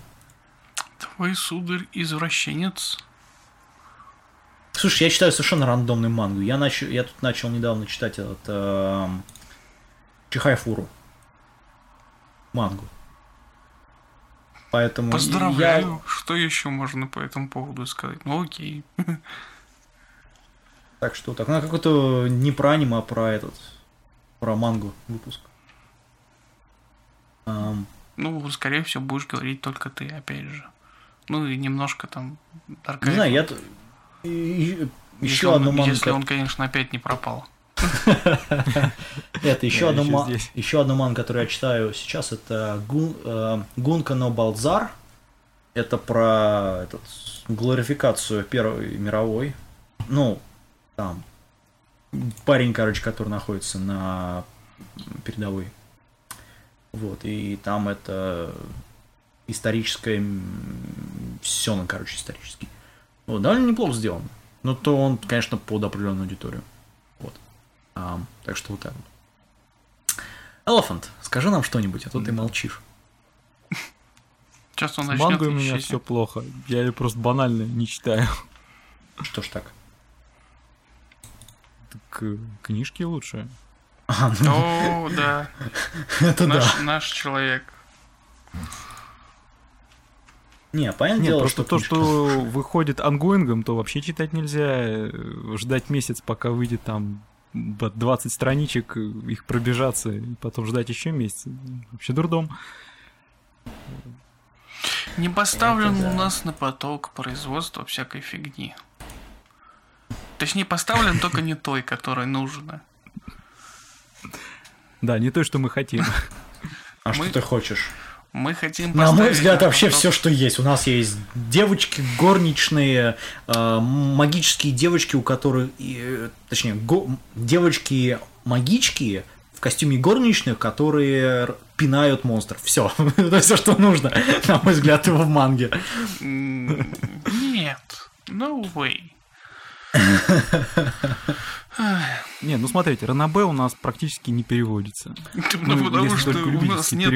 Твой сударь извращенец. Слушай, я читаю совершенно рандомную мангу. Я, нач... я тут начал недавно читать этот эм, Чихайфуру. Мангу. Поэтому Поздравляю. я Что еще можно по этому поводу сказать? Ну окей. *laughs* Так что так. Ну, какой-то не про аниме, а про этот. Про мангу выпуск. Ам, Ну, скорее всего, будешь говорить только ты, опять же. Ну и немножко там не знаю, я... и- и- если Еще он- одну мангу. Если он, конечно, опять не пропал. Это еще одну еще одну мангу, которую я читаю сейчас, это э, Гунка но Балзар. Это про этот, глорификацию Первой мировой. Ну, там парень, короче, который находится на передовой. Вот, и там это историческое, все, ну, короче, исторический. Вот, довольно неплохо сделано. Но то он, конечно, под определенную аудиторию. Вот. А, так что вот так вот. Elephant, скажи нам что-нибудь, а то ты молчишь. Сейчас он С начнет мангой у меня все плохо. Я ее просто банально не читаю. Что ж так? Так э, книжки лучше. А, ну, О, да. *laughs* это да. Наш, наш человек. Не, понятное Нет, дело, просто что то, книжка- что выходит онгоингом, то вообще читать нельзя. Ждать месяц, пока выйдет там б- 20 страничек, их пробежаться, и потом ждать еще месяц. Вообще дурдом. Не поставлен Это да. у нас на поток производства всякой фигни. Точнее, поставлен только не той, которая нужна. Да, не то, что мы хотим. А что ты хочешь? Мы хотим На мой поставить взгляд, вообще все, что есть. У нас есть девочки горничные, э, магические девочки, у которых, э, точнее, го- девочки магички в костюме горничных, которые пинают монстров. Все, *laughs* это все, что нужно, на мой взгляд, в манге. Нет. No way. *laughs* Не, ну смотрите, Ранабе у нас практически не переводится. *laughs* Ну, Ну, потому что у нас нет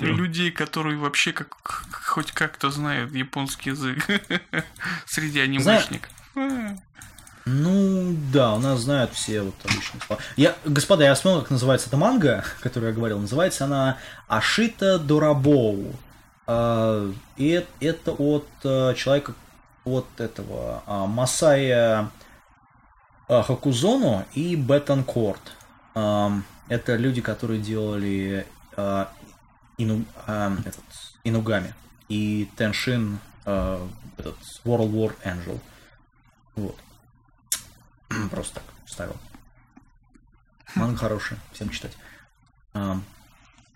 людей, которые вообще как хоть как-то знают японский язык *laughs* среди анимешников. А, Ну, да, у нас знают все вот обычные слова. Я, господа, я вспомнил, как называется эта манга, *laughs* которую я говорил. Называется она Ашита Дорабоу. А, И это от э, человека, от этого а, Масая а, Хакузоно и Бетанкорт. Ам, Это люди, которые делали а, Ину- а, этот, Инугами и Теншин этот, World War Angel. Вот. *clears throat* Просто так вставил. Манга хорошая, всем читать.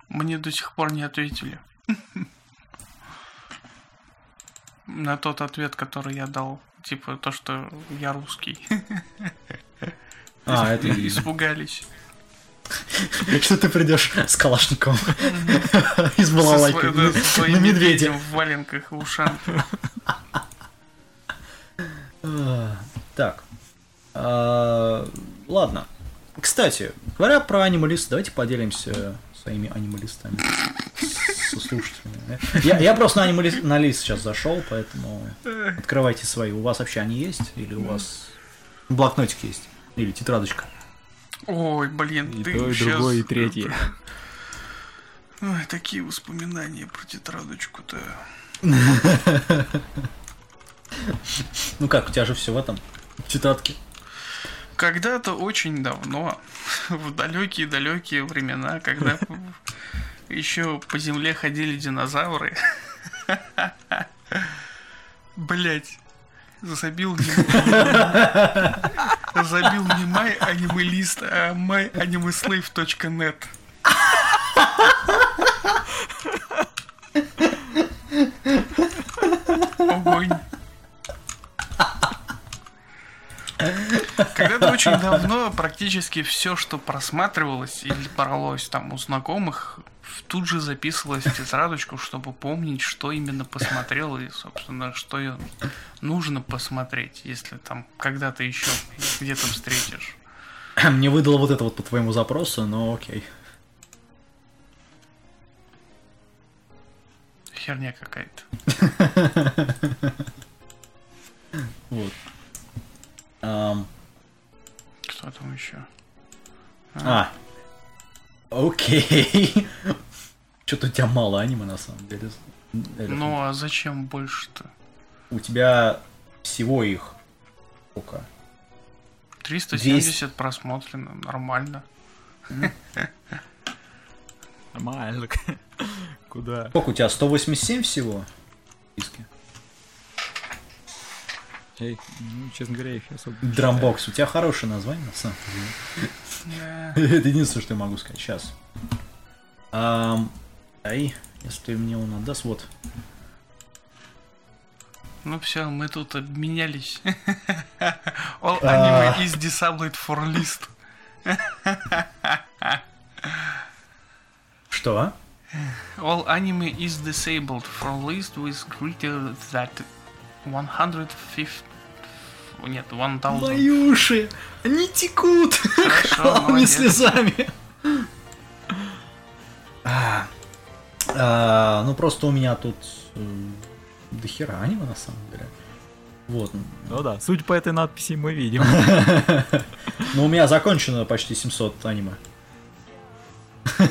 Мне до сих пор не ответили. *laughs* На тот ответ, который я дал. Типа то, что я русский. *laughs* А, это Испугались. что ты придешь с Калашниковым из балалайки на медведя. в валенках и ушанках. А, Так. А, Ладно. Кстати, говоря про анималист, давайте поделимся своими анималистами со слушателями. Я, я просто на, анималист, на лист сейчас зашел, поэтому открывайте свои. У вас вообще они есть? Или у вас блокнотик есть? Или тетрадочка? Ой, блин, И ты то, и щас- другое, и третье. Ой, такие воспоминания про тетрадочку-то. *laughs* Ну как, у тебя же все в этом в тетрадке. Когда-то очень давно, *laughs* в далекие-далекие времена, когда еще по земле ходили динозавры, *laughs* Блять, не забил не май анималист, а myanimeslave.net. Огонь. Когда-то очень давно практически все, что просматривалось или поролось там у знакомых, тут же записывалось в тетрадочку, чтобы помнить, что именно посмотрел и, собственно, что нужно посмотреть, если там когда-то еще где-то встретишь. *clears throat* Мне выдало вот это вот по твоему запросу, но окей. Херня какая-то. *laughs* Вот. Что там еще? А. Окей. *laughs* Что-то у тебя мало аниме на самом деле. Ну а зачем больше-то? У тебя всего их сколько? 370 просмотрено, нормально. Нормально. *laughs* Куда? Сколько у тебя? 187 всего? Эй, ну, честно говоря, я их особо не Драмбокс. У тебя хорошее название, на самом деле. *laughs* Это единственное, что я могу сказать. Сейчас. Ай, если мне он отдаст, вот. Ну все, мы тут обменялись. *laughs* All А. anime is disabled for list. *laughs* Что? а? All anime is disabled for list with greater than 150... Нет, 1000. Мои уши! Они текут! *laughs* Молодец. слезами! А, а, ну просто у меня тут э, до хера аниме на самом деле. Вот. Ну да, суть по этой надписи мы видим. *laughs* Но у меня закончено почти 700 аниме. *laughs*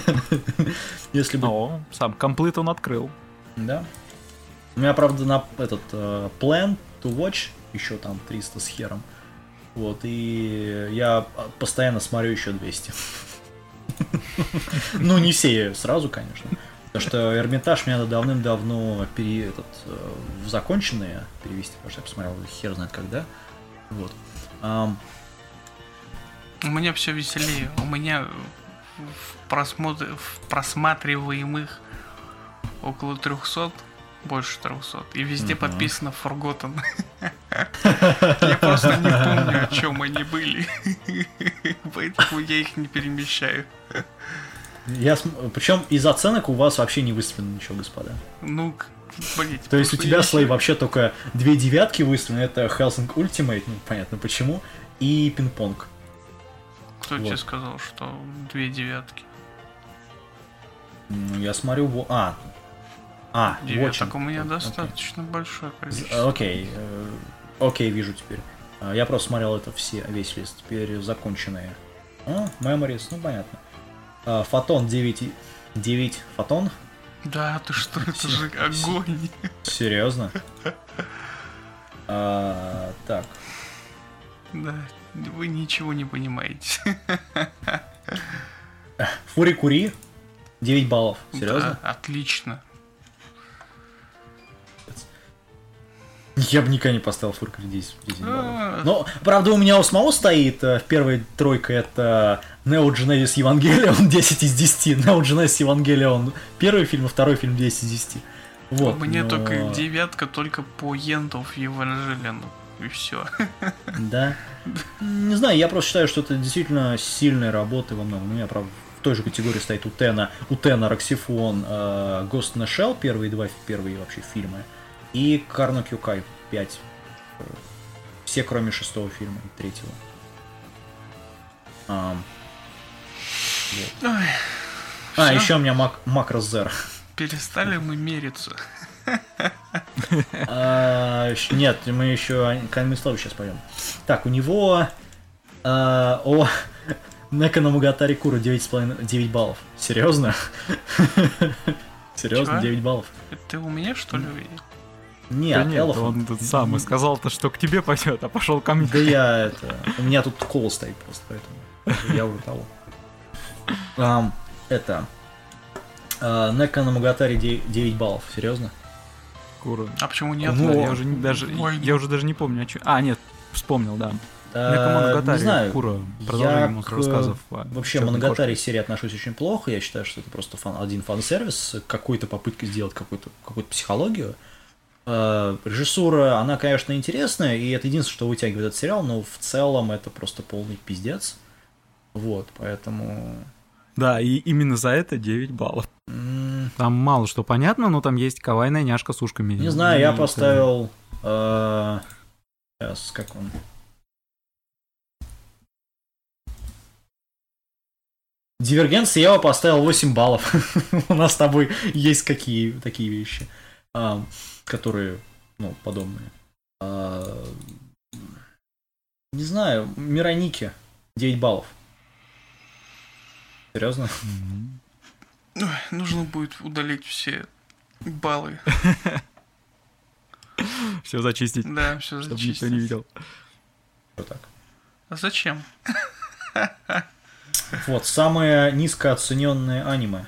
Если бы... О, сам комплит он открыл. Да. У меня, правда, на этот э, Plan to Watch еще там 300 с хером. Вот, и я постоянно смотрю еще 200. *laughs* Ну, не все сразу, конечно. Потому что Эрмитаж мне надо давным-давно пере, этот, э, в законченные перевести, потому что я посмотрел хер знает когда. Вот. У меня все веселее. У меня в, просмотр... в просматриваемых около 300, больше 300. И везде Мгм. подписано Forgotten. *laughs* Я просто не помню, о чем они были. *laughs* Поэтому я их не перемещаю. я см- Причем из оценок у вас вообще не выставлено ничего, господа. Ну, блять. То есть у тебя, я Слей, вообще только две девятки выставлены. Это Helsing Ultimate, ну понятно почему, и пинг-понг. Кто Вот. тебе сказал, что две девятки? Ну, я смотрю... А, а, watching. у меня достаточно большое количество. Окей, э, окей, вижу теперь. А, Я просто смотрел это все, весь лист, теперь законченные. А, Memories, ну понятно. А, Фотон 9, и- 9 фотон? Да, ты что, это же огонь. Серьезно? *laughs* А, так, Да, вы ничего не понимаете. Фури Кури 9 баллов. Серьезно? Да, отлично. Я бы никогда не поставил Фури Кури 10, 10 баллов. А, Но, правда, у меня у самого стоит э, в первой тройка это Neo Genesis Evangelion 10 из 10. Neo Genesis Evangelion первый фильм, а второй фильм 10 из 10. Вот, меня но- только девятка только по Ентов Евангелину. И все. Да. Не знаю, я просто считаю, что это действительно сильная работа во многом. У меня, правда, в той же категории стоит Утена, Утена, Роксифон, э, Ghost in the Shell, первые два, первые вообще фильмы, и Карно Кюкай 5. Э, Все, кроме шестого фильма и третьего. Ам. Вот. Ой, А, еще у меня Мак, Макрос Зер. Перестали мы мериться. А, Нет, мы еще Камень Славы сейчас пойдем. Так, у него а, о Нека Намагатари Кура 9,5 9 баллов. Серьезно? *laughs* Серьезно, Чего? 9 баллов? Это ты у меня, что ли, увидел? Нет, Да нет, Elephant. он тут сам и сказал-то, что к тебе пойдет, а пошел ко мне. Да я это... У меня тут кол стоит просто, поэтому я уже того. Ам, Это... а, Нека Намагатари 9 баллов. Серьезно? Кура. А почему нет? Ну, я уже не- даже, Ой. я уже даже не помню, о чем. А, нет, вспомнил, да. Некомоногатари, Не знаю. Кура, Я продолжение к- монстр рассказов. Вообще, Моногатари серии отношусь очень плохо. Я считаю, что это просто фан, один фан-сервис какой-то попыткой сделать какую-то какую психологию. Э, режиссура, она, конечно, интересная, и это единственное, что вытягивает этот сериал, но в целом это просто полный пиздец. Вот, поэтому... Да, и именно за это 9 баллов. Там мало что понятно, но там есть кавайная няшка с ушками. Не знаю, я И это- поставил... э, Сейчас, как он... Дивергенция я его поставил 8 баллов. *laughs* У нас с тобой есть какие такие вещи, а, которые, ну, подобные. А, Не знаю, Мироники 9 баллов. Серьезно? Нужно будет удалить все баллы. *laughs* Все зачистить, Да, все чтобы никто не зачистить. видел. Что так? А зачем? Вот, самое низкооцененное аниме.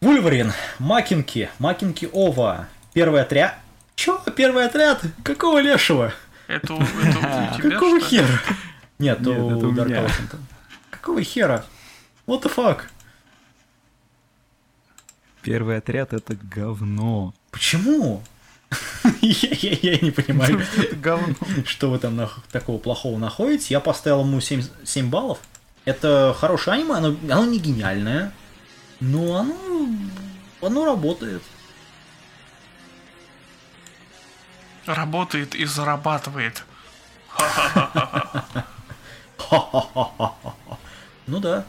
Вульварин, Макинки, Макинки Ова, первый отряд. Чё, первый отряд? Какого лешего? Это, у- это у тебя, *laughs* Какого хера? Нет, Нет, у. Какого хера? What the fuck? Первый отряд это говно. Почему? *laughs* Я я- я не понимаю, *laughs* Это говно. что вы там такого плохого находите. Я поставил ему 7, 7 баллов. Это хорошее аниме, оно, оно не гениальное, но оно, оно работает. Работает и зарабатывает. *laughs* Ну да.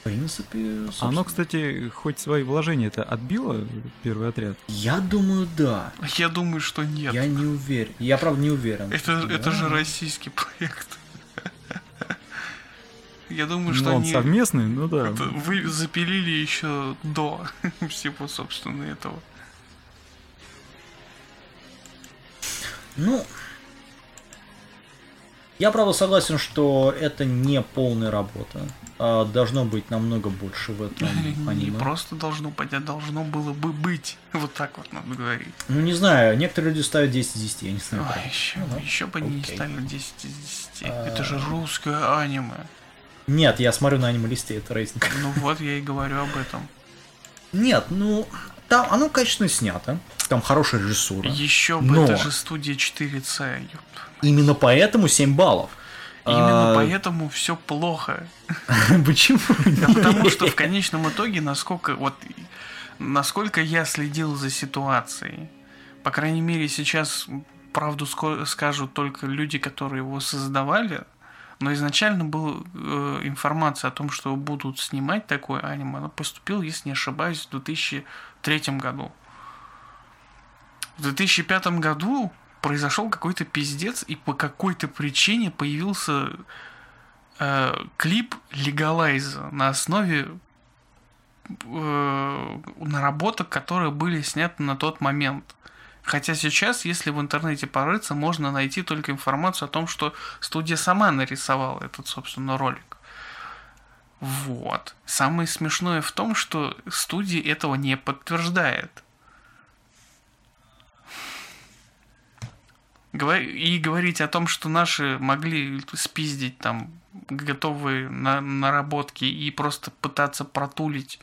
В принципе, Оно, собственно. кстати, хоть свои вложения это отбило, первый отряд. Я думаю, да. Я думаю, что нет. Я не уверен. Я правда не уверен. Это, Да. это же российский *laughs* проект. Я думаю, что Ну, он они совместный, ну да. это вы запилили еще до *laughs* всего, собственно, этого. Ну, я, правда, согласен, что это не полная работа. А должно быть намного больше в этом *laughs* Не аниме. просто должно быть, а должно было бы быть. Вот так вот надо говорить. Ну, не знаю, некоторые люди ставят 10 из 10, я не знаю. Правда. еще, Ну, еще бы не окей. ставили 10 из 10. А. Это же русское аниме. Нет, я смотрю на аниме-листе, это рейтинг. Ну вот я и говорю об этом. Нет, ну, там оно качественно снято, там хорошая режиссура. Еще бы, Но- это же студия 4C. ёп. Именно поэтому 7 баллов. Именно А, поэтому все плохо. *laughs* Почему? Да потому что в конечном итоге, насколько вот насколько я следил за ситуацией, по крайней мере сейчас правду скажут только люди, которые его создавали, но изначально была э, информация о том, что будут снимать такое аниме, она поступила, если не ошибаюсь, в 2003 году. В 2005 году произошел какой-то пиздец, и по какой-то причине появился э, клип Легалайза на основе э, наработок, которые были сняты на тот момент. Хотя сейчас, если в интернете порыться, можно найти только информацию о том, что студия сама нарисовала этот, собственно, ролик. Вот. Самое смешное в том, что студия этого не подтверждает. И говорить о том, что наши могли спиздить там готовые на- наработки и просто пытаться протулить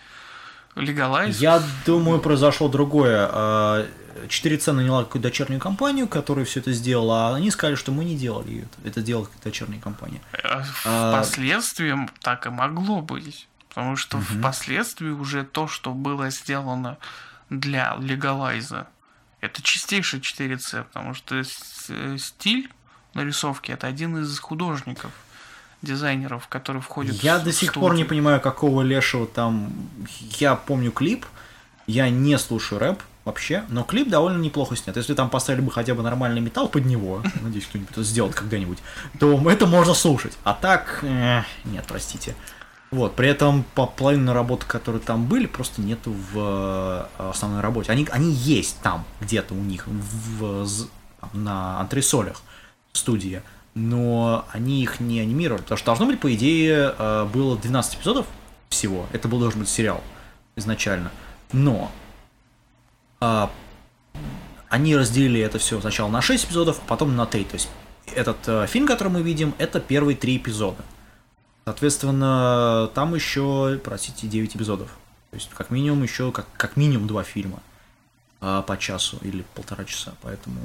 легалайз. Я думаю, произошло другое. А, 4C наняла какую-то дочернюю компанию, которая все это сделала, а они сказали, что мы не делали это. Это делала какая-то дочерняя компания. А А- Впоследствии так и могло быть. Потому что впоследствии уже то, что было сделано для легалайза, это чистейший 4C, потому что э, стиль нарисовки это один из художников, дизайнеров, который входит Я в до сих студию. пор не понимаю, какого лешего там... Я помню клип, я не слушаю рэп вообще, но клип довольно неплохо снят. Если там поставили бы хотя бы нормальный металл под него, *laughs* надеюсь, кто-нибудь это сделает когда-нибудь, то это можно слушать. А так, э, нет, простите. Вот, при этом по половине наработок, которые там были, просто нету в э, основной работе. Они, они есть там, где-то у них, в, на антресолях студии, но они их не анимировали, потому что должно быть, по идее, э, было 12 эпизодов всего, это был должен быть сериал изначально, но а, они разделили это все сначала на 6 эпизодов, а потом на 3, то есть этот э, фильм, который мы видим, это первые три эпизода. Соответственно, там еще, простите, 9 эпизодов. То есть, как минимум, еще как, как минимум два фильма а, по часу или полтора часа. Поэтому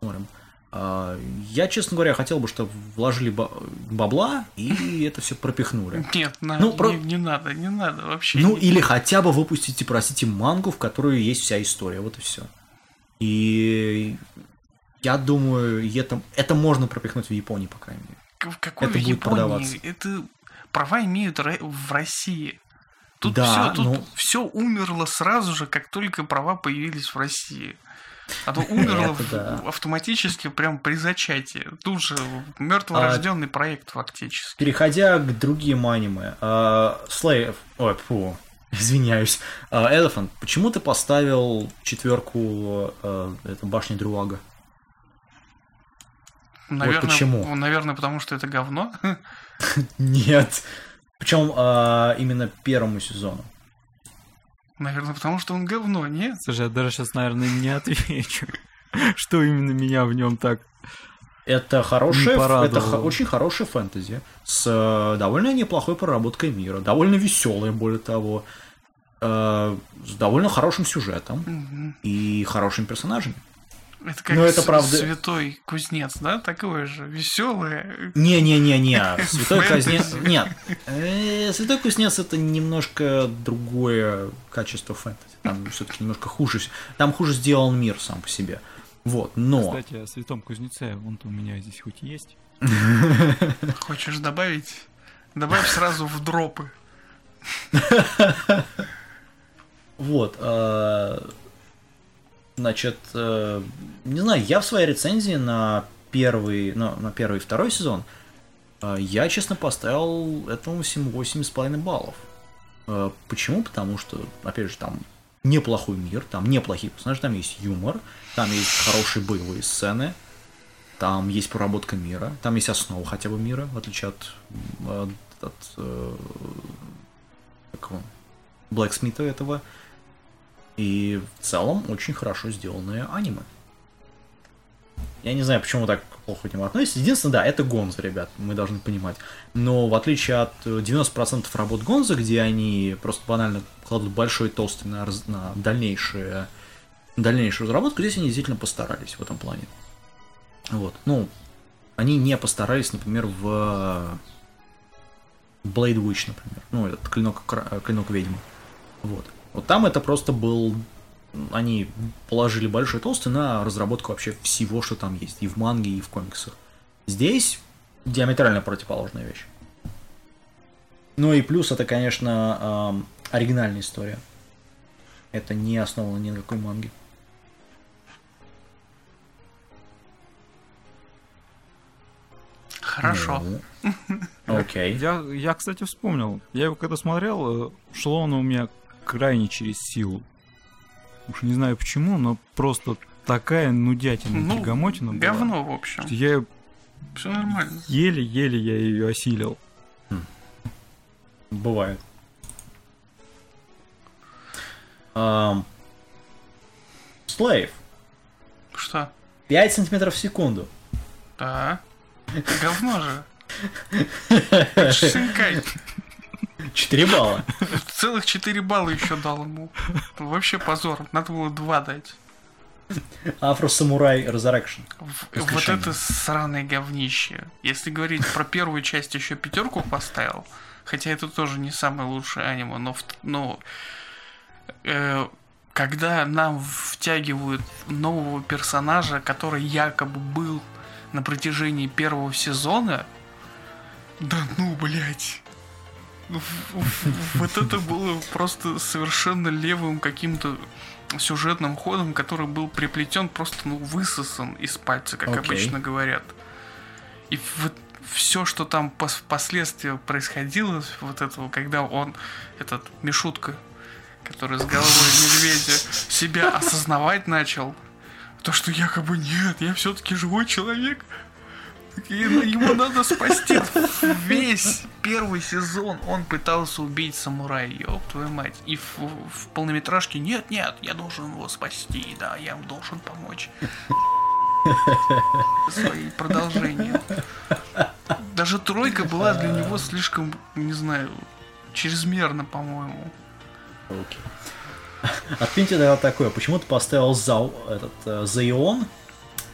смотрим. А, я, честно говоря, хотел бы, чтобы вложили ба- бабла и это все пропихнули. Нет, на- Ну, не, про- не надо, не надо вообще. Ну, не- или хотя бы выпустите, простите, мангу, в которой есть вся история. Вот и все. И я думаю, это, это можно пропихнуть в Японии, по крайней мере. В какой Это в будет Японии? продаваться. Это права имеют в России. Тут Да, все, тут ну- все умерло сразу же, как только права появились в России. А то умерло да. автоматически прям при зачатии. Тут же мертворожденный проект фактически. Переходя к другим аниме. а, Slave... Ой, фу, извиняюсь. А, Elephant, почему ты поставил четверку а, это башни Друага? Наверное, почему. ну, Наверное, потому что это говно. *laughs* Нет. Причем а, именно первому сезону. Наверное, потому что он говно, нет? Слушай, я даже сейчас, наверное, не отвечу. *laughs* Что именно меня в нем так... Это хорошее, это очень хорошее фэнтези с э, довольно неплохой проработкой мира, довольно веселое, более того, э, с довольно хорошим сюжетом Мгм. и хорошими персонажами. Это как Ну, это правда. святой кузнец, да? Такое же. Веселое. Не-не-не-не, *laughs* Святой Кузнец... Нет, э, Святой Кузнец это немножко другое качество фэнтези. Там все-таки немножко хуже. Там хуже сделан мир сам по себе. Вот, но... Кстати, о Святом Кузнеце, он-то у меня здесь хоть есть. *laughs* Хочешь добавить? Добавь сразу в дропы. *laughs* Вот, э, значит, э, не знаю, я в своей рецензии на первый, ну, на первый и второй сезон, э, я, честно, поставил этому всему 8,5 баллов. Э, Почему? Потому что, опять же, там неплохой мир, там неплохие персонажи, там есть юмор, там есть хорошие боевые сцены, там есть проработка мира, там есть основа хотя бы мира, в отличие от, от, от э, какого, Блэксмита этого. И в целом очень хорошо сделанное аниме. Я не знаю, почему так плохо к нему относится. Единственное, да, это Гонза, ребят, мы должны понимать. Но в отличие от 90% работ Гонза, где они просто банально кладут большой толстый на, раз- на дальнейшие, дальнейшую разработку, здесь они действительно постарались в этом плане. Вот, ну, они не постарались, например, в Blade Witch, например. Ну, этот клинок, кра- клинок ведьмы. Вот. Вот там это просто был... Они положили большой толстый на разработку вообще всего, что там есть. И в манге, и в комиксах. Здесь диаметрально противоположная вещь. Ну и плюс это, конечно, эм, оригинальная история. Это не основано ни на какой манге. Хорошо. Ну, *laughs* Окей. Я, я, кстати, вспомнил. Я его когда смотрел, э, шло оно у меня крайне через силу. Уж не знаю почему, но просто такая нудятина, Ну, тягомотина была, Говно, в общем. Я Все нормально. еле-еле я ее осилил. Бывает. Ам, Слейв. Что? 5 сантиметров в секунду. Да. Говно же. *laughs* Синкай. 4 балла. *laughs* Целых 4 балла еще дал ему. Вообще позор. Надо было 2 дать. Афро-самурай Resurrection. Вот это сраное говнище. Если говорить про первую часть, еще пятерку поставил. Хотя это тоже не самое лучшее аниме, но, но э, когда нам втягивают нового персонажа, который якобы был на протяжении первого сезона, да ну, блядь. Вот это было просто совершенно левым каким-то сюжетным ходом, который был приплетен, просто ну, высосан из пальца, как Окей. обычно говорят. И вот все, что там пос- впоследствии происходило, вот этого, когда он, этот Мишутка, который с головой медведя, себя осознавать начал, то, что якобы нет, я все-таки живой человек, его надо спасти. Весь первый сезон он пытался убить самурая, ёб твою мать. И в, в полнометражке нет, нет, я должен его спасти, да, я ему должен помочь. Свои продолжения. Даже тройка была для него слишком, не знаю, чрезмерно, по-моему. Окей. Отметьте тогда такое. Почему ты поставил Зау, этот, э, Зайон?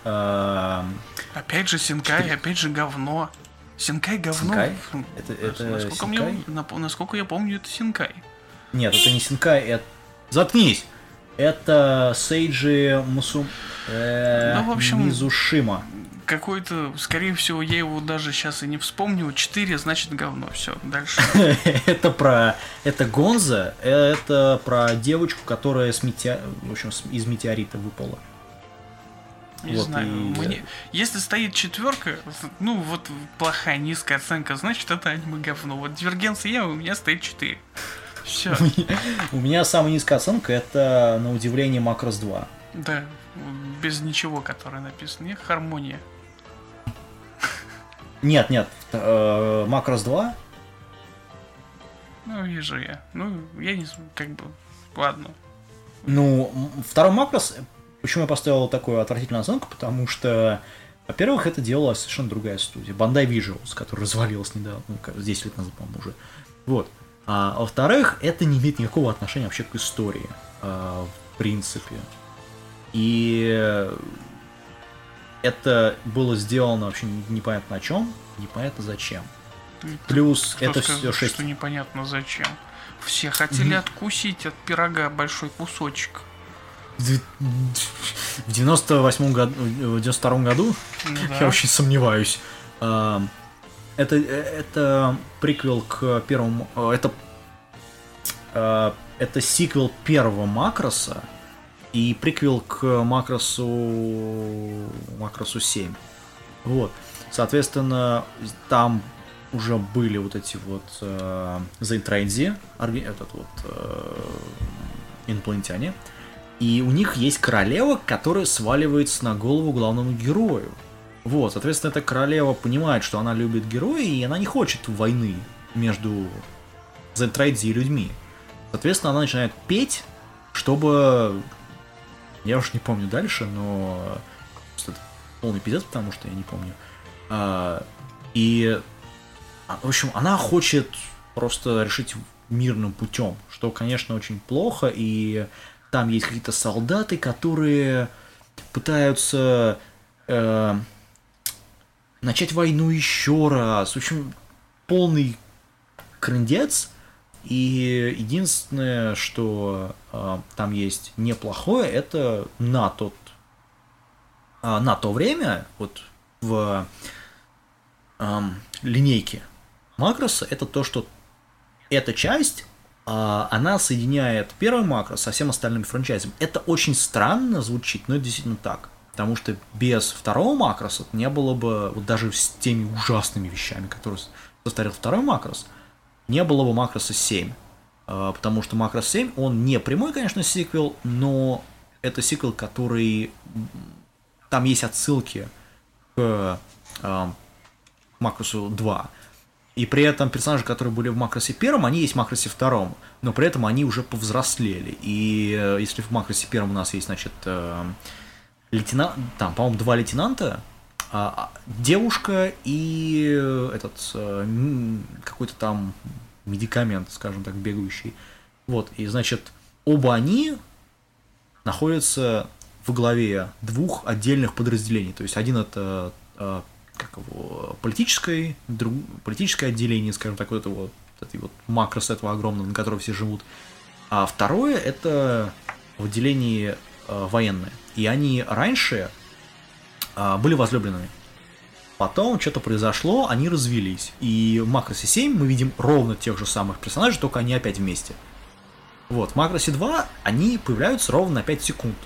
Эм, Опять же Синкай, опять же говно. Синкай говно. Синкай? Это- это насколько, мне- Синкай? нап- насколько я помню, это Синкай. Нет, это не Синкай, это... Заткнись! Это Сейджи Мусу... э, Ну, в общем- Мизушима. Какой-то, скорее всего, я его даже сейчас и не вспомню. 4 значит говно. Все, дальше. *laughs* это про... Это Гонза, это про девочку, которая с метео- в общем, с- из метеорита выпала. Не Вот знаю. и- Мне... Если стоит четверка, ну вот плохая, низкая оценка, значит это аниме говно. Вот дивергенция я, у меня стоит 4. Все, *laughs* У меня самая низкая оценка это, на удивление, Макрос 2. да. Без ничего, которое написано. Хармония. Нет, нет, э, Макрос 2 Ну, вижу я. Ну, я не знаю, как бы. Ладно. Ну, второй Макрос, почему я поставил такую отвратительную оценку, потому что, во-первых, это делала совершенно другая студия, Bandai Visuals, которая развалилась недавно, ну, как 10 лет назад, по-моему, уже. Вот. А во-вторых, это не имеет никакого отношения вообще к истории, а, в принципе. И это было сделано вообще непонятно на чем, непонятно зачем. Плюс Кто это сказал, все 6 что непонятно зачем. Все хотели откусить от пирога большой кусочек. В 98 году, в 92 году, Ну я да. очень сомневаюсь. А, Это, это приквел к первому... э, Это, э, это сиквел первого Макроса и приквел к Макросу... Макросу 7. Вот. Соответственно, там уже были вот эти вот э, орги- этот вот э, инопланетяне. И у них есть королева, которая сваливается на голову главному герою. Вот, соответственно, эта королева понимает, что она любит героя, и она не хочет войны между Зентрайдзи и людьми. Соответственно, она начинает петь, чтобы... Я уж не помню дальше, но... просто это полный пиздец, потому что я не помню. А, и... а, В общем, она хочет просто решить мирным путем, что, конечно, очень плохо, и там есть какие-то солдаты, которые пытаются э, начать войну еще раз. В общем, полный крындец. И единственное, что э, там есть неплохое, это на тот э, на то время, вот в эм, линейке макроса, это то, что эта часть, она соединяет первый макрос со всем остальным франчайзом. Это очень странно звучит, но это действительно так. Потому что без второго макроса не было бы, вот даже с теми ужасными вещами, которые составил второй макрос, не было бы макроса 7. А, Потому что макрос 7, он не прямой, конечно, сиквел, но это сиквел, который... Там есть отсылки к а, макросу 2. И при этом персонажи, которые были в макросе первом, они есть в макросе втором, но при этом они уже повзрослели. И э, если в макросе первом у нас есть, значит, э, лейтенант, там, по-моему, два лейтенанта, а, а, девушка и э, этот какой-то там медикамент, скажем так, бегающий. Вот, и значит, оба они находятся во главе двух отдельных подразделений. То есть один это как его, политическое, друг, политическое отделение, скажем так, вот это вот, этой вот макрос этого огромного, на котором все живут. А второе это в отделении э, военное. И они раньше э, были возлюбленными. Потом что-то произошло, они развелись. И в Макросе 7 мы видим ровно тех же самых персонажей, только они опять вместе. Вот, в Макросе 2 они появляются ровно на 5 секунд.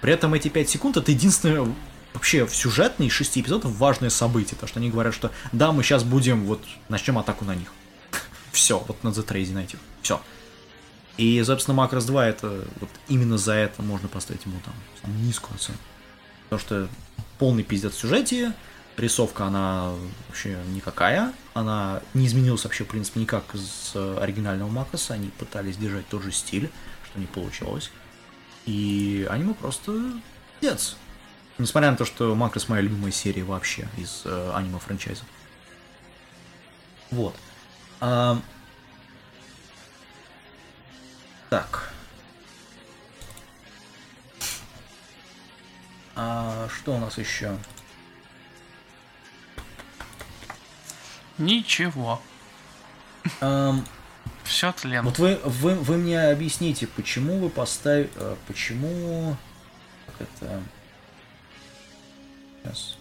При этом эти 5 секунд это единственное вообще в сюжетные 6 эпизодов важное событие. Потому что они говорят, что да, мы сейчас будем, вот, начнем атаку на них. *laughs* Все, вот на The Trade на этих. Все. И, собственно, Макрос 2 это вот именно за это можно поставить ему там низкую оценку. Потому что полный пиздец в сюжете, рисовка, она вообще никакая, она не изменилась вообще, в принципе, никак с оригинального Макроса, они пытались держать тот же стиль, что не получилось. И аниме просто пиздец. Несмотря на то, что Макрос моя любимая серия вообще из э, аниме франчайза. Вот. А... Так. А что у нас еще? Ничего. Ам, Все тлен. вот вы, вы, вы мне объясните, почему вы поставили... Почему... Как это... Сейчас.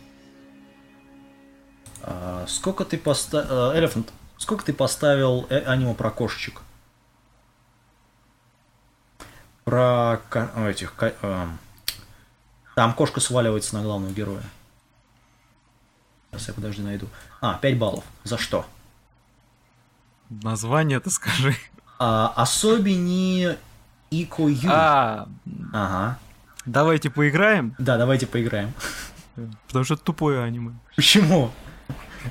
А, сколько ты поставил... Элефант, сколько ты поставил э- аниме про кошечек? Про этих... эм, Там кошка сваливается на главного героя. Сейчас я подожди найду. А, 5 баллов. За что? Название-то скажи. А, особенни Ико Ю. А, Ага. давайте поиграем, Да, давайте поиграем. Потому что это тупое аниме. Почему?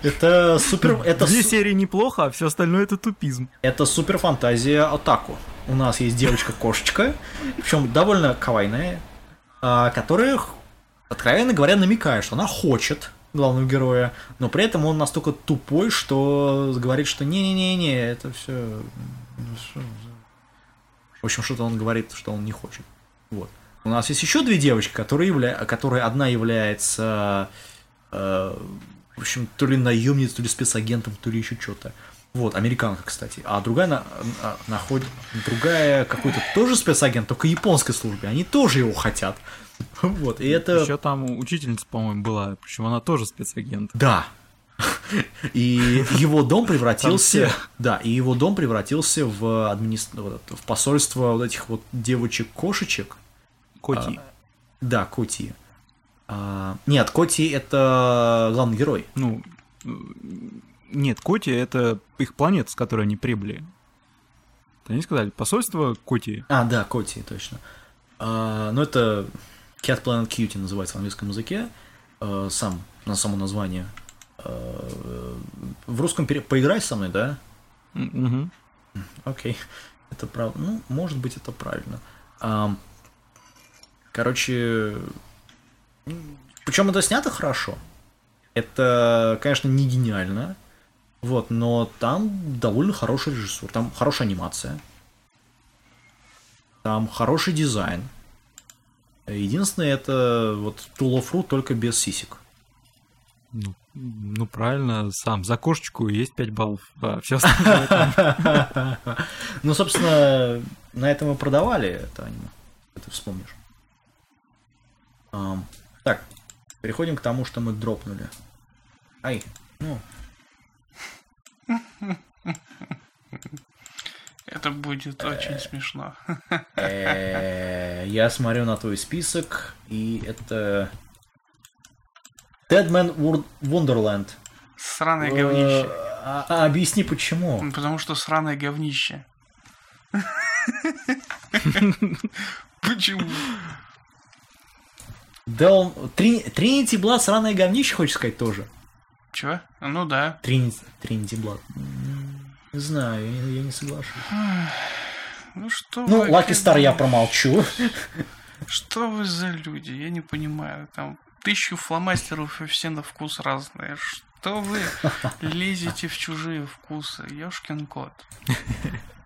Это супер... *laughs* Это, Две су- серии неплохо, а все остальное это тупизм. это супер фантазия Атаку. У нас есть девочка-кошечка, *laughs* причем довольно кавайная, а, которая, откровенно говоря, намекает, что она хочет главного героя, но при этом он настолько тупой, что говорит, что не-не-не-не, это все... В общем, что-то он говорит, что он не хочет. Вот. У нас есть еще две девочки, которые, явля... которые одна является, э, в общем, то ли наемницей, то ли спецагентом, то ли еще что-то. Вот, американка, кстати. А другая на... на- находит... другая какой-то тоже спецагент, только японской службе. Они тоже его хотят. *laughs* Вот, и это... Еще там учительница, по-моему, была, причем она тоже спецагент. Да. И его дом превратился... Да, и его дом превратился в, это, в посольство вот этих вот девочек-кошечек. Коти. Да, Коти. А, нет, Коти это главный герой. Ну, нет, Коти это их планета, с которой они прибыли. Они сказали, посольство Коти. А, да, Коти, точно. А, ну, это Cat Planet Cutie называется в английском языке. А, сам, на само название. А, в русском пере... поиграй со мной, да? Мгм. Окей. Это правда. Ну, может быть, это правильно. А, короче, причем это снято хорошо. Это, конечно, не гениально. Вот, но там довольно хороший режиссер, там хорошая анимация. Там хороший дизайн. Единственное, это вот Tool of Fruit только без сисек. Ну, ну, правильно, сам за кошечку есть 5 баллов, а все остальное *laughs* Ну, собственно, на этом мы продавали это аниме. Ты вспомнишь. Ам, так, переходим к тому, что мы дропнули. Ай, ну, Это будет очень смешно. э, я смотрю на твой список, и это... Dead Man Wor- Wonderland. Сраное Э, говнище. а- а объясни почему. Потому что сраное говнище. *laughs* Почему? Да он... Три- Тринити Блад сраное говнище, хочешь сказать, тоже? Чего? Ну да. Тринити, Тринити Блад. Не знаю, я, не- я не соглашусь. Ну что Ну, вы, Лаки Стар я промолчу. Что вы за люди? Я не понимаю. Там тысячу фломастеров и все на вкус разные. Что вы лезете в чужие вкусы? Ёшкин кот.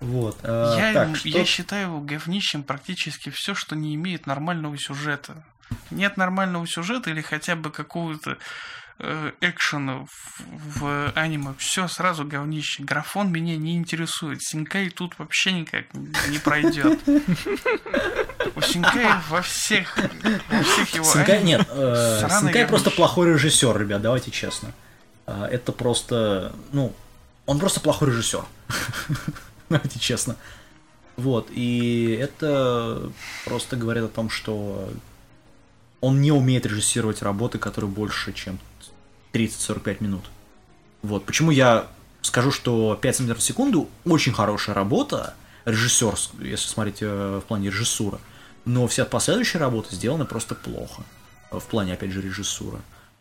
Вот. э, я, так, что... я считаю говнищем практически все, что не имеет нормального сюжета. Нет нормального сюжета или хотя бы какого-то э, экшена в, в аниме, все сразу говнище. Графон меня не интересует. Синкай тут вообще никак не пройдет. У Синкая во всех, во всех его Синкай, аниме нет, э, Синкай просто плохой режиссер, ребят, давайте честно. Э, Это просто, ну, он просто плохой режиссер. *laughs* Давайте честно. Вот, и это просто говорит о том, что он не умеет режиссировать работы, которые больше, чем 30-45 минут. Вот, почему я скажу, что 5 см в секунду очень хорошая работа, режиссер, если смотреть э, в плане режиссуры, но вся последующая работа сделана просто плохо, э, в плане, опять же, режиссуры.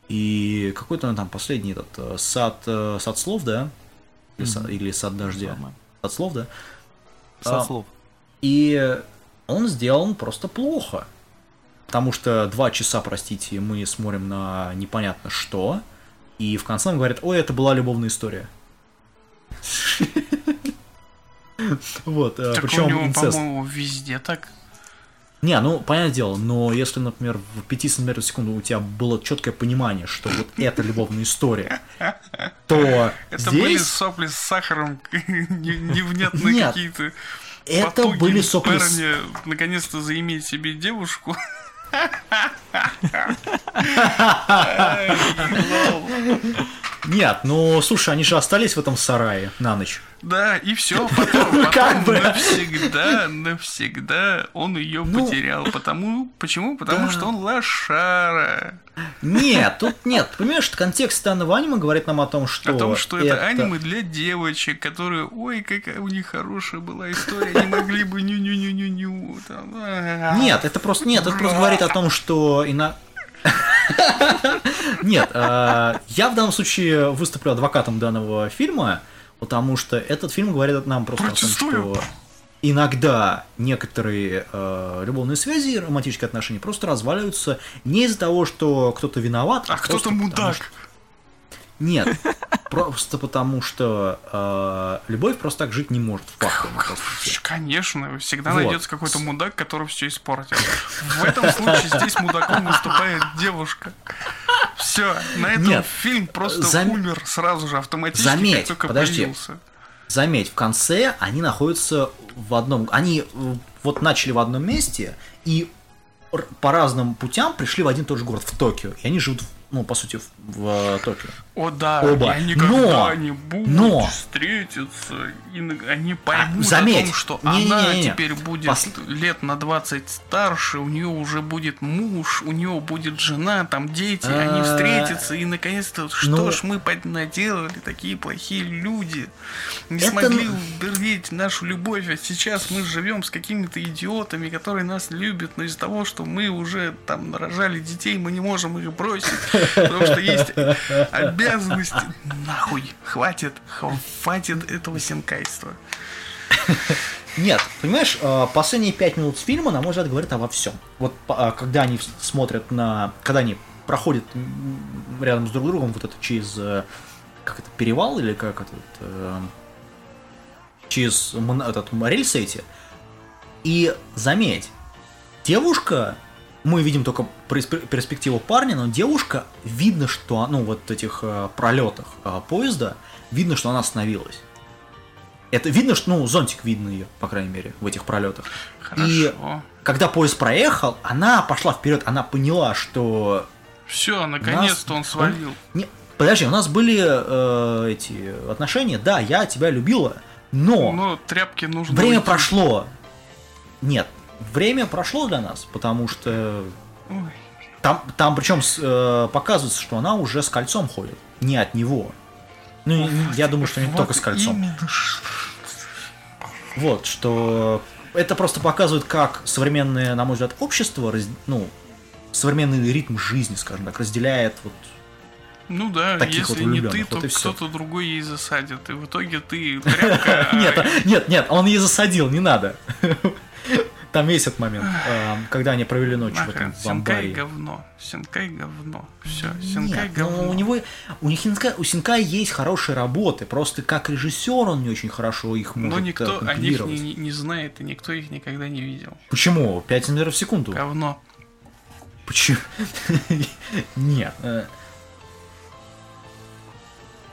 И какой-то там последний этот э, сад, сад слов, да? Или, сад, или сад дождя? Нормально. Сад слов, да? Со А, слов. И он сделан просто плохо. Потому что два часа, простите, мы смотрим на непонятно что, и в конце нам говорят, ой, это была любовная история. *laughs* Вот, э, причем инцест. по-моему, везде так. Не, ну, понятное дело, но если, например, в 5 сантиметров в секунду у тебя было четкое понимание, что вот *laughs* это любовная история, *laughs* то Это были здесь сопли с сахаром, не- невнятные какие-то. это были сопли парня наконец-то заиметь себе девушку. *laughs* Ай, лол. Нет, ну, слушай, они же остались в этом сарае на ночь. Да, и все, *laughs* потом, Как потом бы. навсегда, навсегда он ее Ну, потерял. Потому, почему? Потому что он лошара. Нет, тут *laughs* нет. Понимаешь, контекст данного аниме говорит нам о том, что... О том, что это, аниме для девочек, которые, ой, какая у них хорошая была история, они могли бы ню-ню-ню-ню-ню. а. Нет, это просто нет, это просто говорит о том, что и на... Нет, э, я в данном случае выступлю адвокатом данного фильма, потому что этот фильм говорит нам просто о том, что иногда некоторые э, любовные связи и романтические отношения просто разваливаются не из-за того, что кто-то виноват, А просто кто-то потому мудак. что- Нет, просто потому что э, любовь просто так жить не может в сути. Конечно, всегда Вот. найдется какой-то мудак, который все испортит. В этом случае здесь мудаком выступает девушка. Все, на этом Нет. фильм просто Зам- умер сразу же автоматически, Заметь, как только подожди. появился. Заметь, в конце они находятся в одном... Они э, вот начали в одном месте и по разным путям пришли в один и тот же город, в Токио. И они живут ну, по сути, в, в Токио. О да, Оба. они никогда Но- не будут но- встретиться, и они поймут заметь, о том, что не-не-не-не. она теперь будет Пос- лет на 20 старше, у нее уже будет муж, у нее будет жена, там дети, они А, встретятся, и наконец-то, что ну- ж мы под- наделали, такие плохие люди, не Это смогли уберечь нашу любовь, а сейчас мы живем с какими-то идиотами, которые нас любят, но из-за того, что мы уже там нарожали детей, мы не можем их бросить, потому что есть *laughs* *laughs* обязанности. Нахуй, хватит, хватит этого сенкайства. Нет, понимаешь, э, последние пять минут фильма, на мой взгляд, говорят обо всем. Вот а, когда они смотрят на... Когда они проходят рядом с друг другом вот это через... э, Как это, перевал или как это? э, Через этот рельсы эти. И заметь, девушка, мы видим только перспе- перспективу парня, но девушка, видно, что, ну, вот в этих э, пролетах э, поезда, видно, что она остановилась. Это видно, что, ну, зонтик видно ее, по крайней мере, в этих пролетах. И Хорошо. когда поезд проехал, она пошла вперед, она поняла, что... Все, наконец-то он свалил. Не, подожди, у нас были э, эти отношения, да, я тебя любила, но Но тряпки нужно время уйти. прошло. Нет, время прошло для нас, потому что Ой, там, там причем э, показывается, что она уже с кольцом ходит, не от него. Ну, и я думаю, что не вот только с кольцом. именно. Вот, что это просто показывает, как современное, на мой взгляд, общество, раз- ну, современный ритм жизни, скажем так, разделяет вот Ну да, Таких вот если не ты, то вот кто-то другой ей засадит. И в итоге ты тряпка. *laughs* а Нет, нет, нет, он ей засадил, не надо. Там есть этот момент, э, когда они провели ночь в этом в Синкай говно. Синкай говно. Все, Синкай Нет, ну, говно. у него, у них Синкай, у Синкай есть хорошие работы, просто как режиссер он не очень хорошо их может Но э, никто о них не, не знает, и никто их никогда не видел. Почему? 5 метров в секунду? Говно. Почему? *laughs* Нет. э,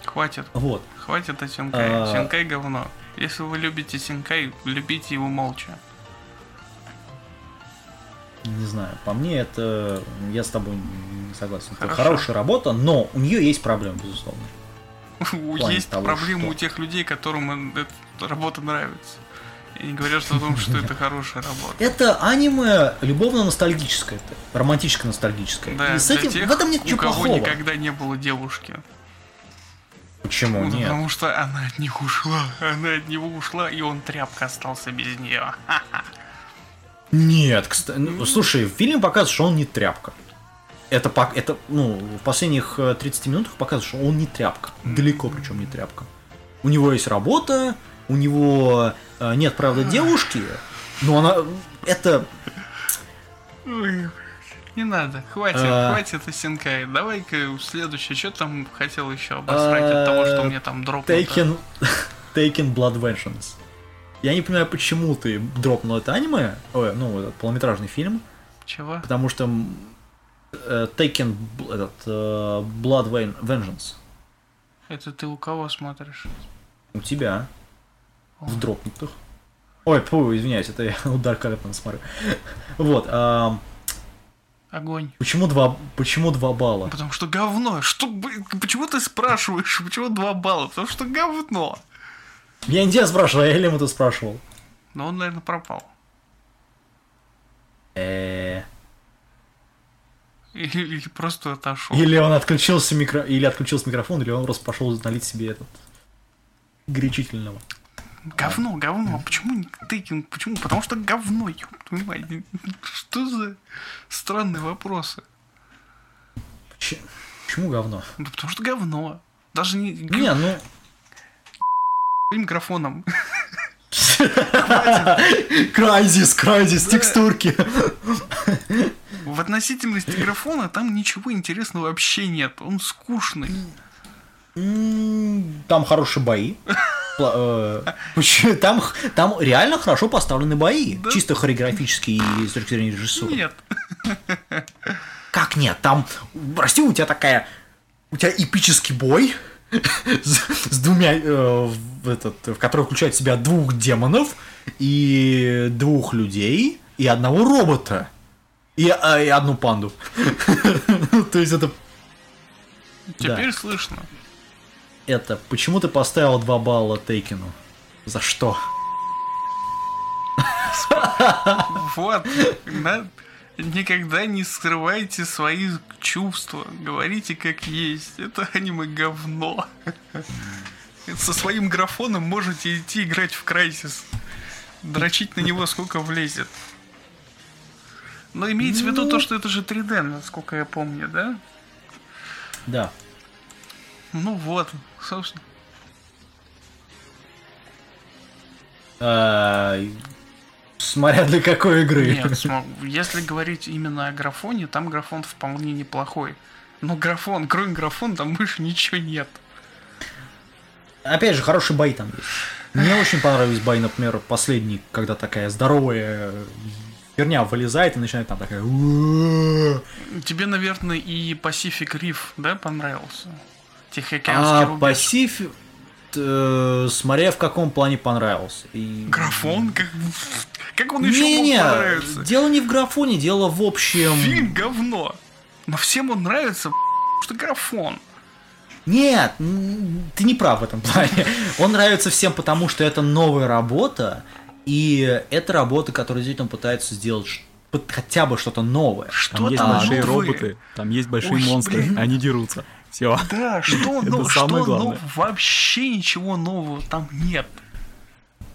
Хватит. Вот. Хватит о Синкай. А. Синкай говно. Если вы любите Синкай, любите его молча. Не знаю, по мне это... Я с тобой не согласен. Это хорошая работа, но у нее есть проблемы, безусловно. *laughs* Есть того, проблемы что- у тех людей, которым эта работа нравится. И не говорят что о том, что это хорошая работа. *laughs* Это аниме любовно-ностальгическое, романтическо-ностальгическое. Да, И с этим, тех, в этом нет у ничего кого плохого. никогда не было девушки. Почему Ну, нет? Потому что она от них ушла. *laughs* Она от него ушла, и он тряпка остался без нее. Нет, кстати, ну, слушай, в фильме показывают, что он не тряпка. Это, это, ну, в последних э, 30 минутах показывают, что он не тряпка. Далеко причем не тряпка. У него есть работа, у него э, нет, правда, девушки, но она... Это... Ой, Не надо, хватит, А. хватит о Синкае. Давай-ка следующее, что там хотел еще обосрать от того, что мне там дропнуто. Taken, *laughs* Taken Blood Vengeance. Я не понимаю, почему ты дропнул это аниме, ой, ну, этот полнометражный фильм, Чего? потому что э, Taken этот, э, Blood Ven- Vengeance Это ты у кого смотришь? у тебя в дропнутых. Ой, фу, извиняюсь, это я *laughs* удар Карлтона смотрю. Вот, ам, Огонь. почему два, почему два балла? Потому что говно. Что, почему ты спрашиваешь, почему два балла? Потому что говно. Я не тебя спрашивал, я Элему это спрашивал. Но он, наверное, пропал. Э, Или, или просто отошел. Или он отключился микро... или отключился микрофон, или он просто пошел налить себе этот горячительного. Говно, говно. А Почему не тыкин? Почему? Потому что говно, ёб. Что за странные вопросы? Че- Почему говно? Ну, потому что говно. Даже не... Не, ну... микрофоном. *laughs* Крайзис, крайзис, текстурки. В относительности графона там ничего интересного вообще нет. Он скучный. Там хорошие бои. Э, Там, там реально хорошо поставлены бои. Да. Чисто хореографические и с точки зрения режиссуры. Нет. Как нет? Там, прости, у тебя такая... У тебя эпический бой с, двумя... э, в, этот, в который включает в себя двух демонов и двух людей и одного робота. И, а, и одну панду. *laughs* То есть это Теперь слышно. Это, почему ты поставил 2 балла Тейкину? За что? *laughs* Вот. да. Никогда не скрывайте свои чувства. Говорите как есть. Это аниме говно. Со своим графоном можете идти играть в Крайсис. Дрочить на него сколько влезет. Но имеется в виду то, что это же 3D, насколько я помню, да? Да. Ну вот, собственно. Смотря для какой игры. Нет, если говорить именно о графоне, там графон вполне неплохой. Но графон, кроме графона, там больше ничего нет. Опять же, хорошие бои там есть. Мне очень понравились бои, например, последний, когда такая здоровая херня вылезает и начинает там такая... Тебе, наверное, и Pacific Reef, да, понравился? Тихоокеанский А рубеж. Пасифик... э, Смотря в каком плане понравился. И- Графон? Как, как он еще мог Не-не, понравиться? дело не в графоне, дело в общем... Фильм говно. Но всем он нравится, что графон. Нет, ты не прав в этом плане. Он нравится всем, потому что это новая работа, и это работа, которая действительно пытается сделать хотя бы что-то новое. Что Там есть там большие новое? роботы, там есть большие Ой, монстры, блин. они дерутся. Все. Да, *laughs* что, ну, ну, главное. вообще ничего нового там нет.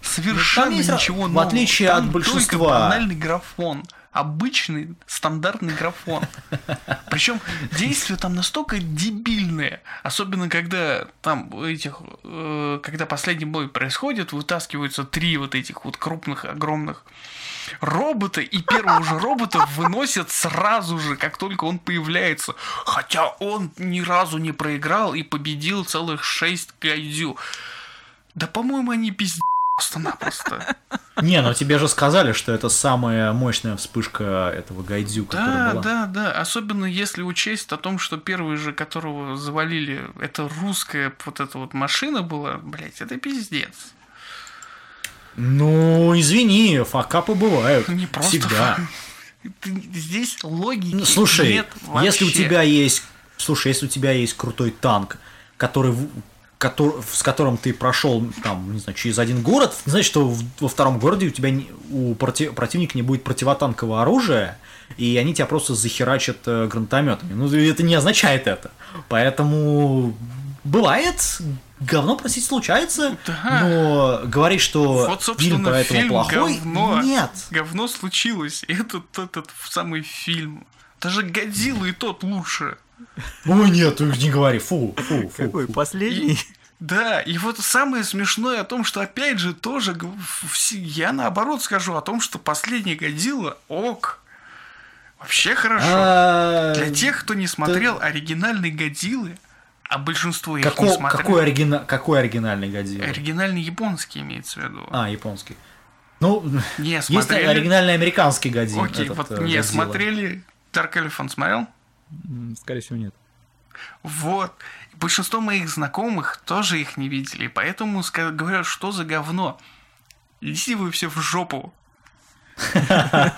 Совершенно есть ничего в нового. отличие Там от только большинства. банальный графон. Обычный, стандартный графон. *laughs* Причем действия там настолько дебильные. Особенно когда там этих, э, когда последний бой происходит, вытаскиваются три вот этих вот крупных, огромных робота, и первого же робота выносят сразу же, как только он появляется. Хотя он ни разу не проиграл и победил целых шесть гайдзю. Да, по-моему, они пиздец просто-напросто. Не, ну тебе же сказали, что это самая мощная вспышка этого гайдзю, которая Да, была. да, да. Особенно если учесть о том, что первый же, которого завалили, это русская вот эта вот машина была, блять, это пиздец. Ну, извини, факапы бывают. Не просто. Всегда. Здесь логики Ну, слушай, нет если у вообще. тебя есть, слушай, если у тебя есть крутой танк, который, в- котор- с которым ты прошел там, не знаю, через один город, значит, что во втором городе у тебя у проти- противника не будет противотанкового оружия, и они тебя просто захерачат э, гранатометами. Ну, это не означает это. Поэтому бывает, говно просить случается, Да. но говорить, что Вот, фильм собственно, поэтому фильм плохой, говно. нет. Говно случилось. *laughs* Этот, этот самый фильм. Даже Годзилла и тот лучше. Ой, нет, не говори, фу, фу, фу. *laughs* Какой фу. последний? Да, и вот самое смешное о том, что опять же тоже я наоборот скажу о том, что последний Годзилла ок. Вообще хорошо. А, Для тех, кто не смотрел оригинальный Годзиллы, а большинство их Какой, не смотрели. какой, оригина... какой оригинальный Годзилла? Оригинальный японский имеется в виду. А, японский. Ну, Не *laughs* есть смотрели. оригинальный американский Годзилла. Окей, этот, вот э, не Годзилла. смотрели. Dark Elephant смотрел? Скорее всего, нет. Вот. Большинство моих знакомых тоже их не видели, поэтому говорят, что за говно. Идите вы все в жопу. *laughs*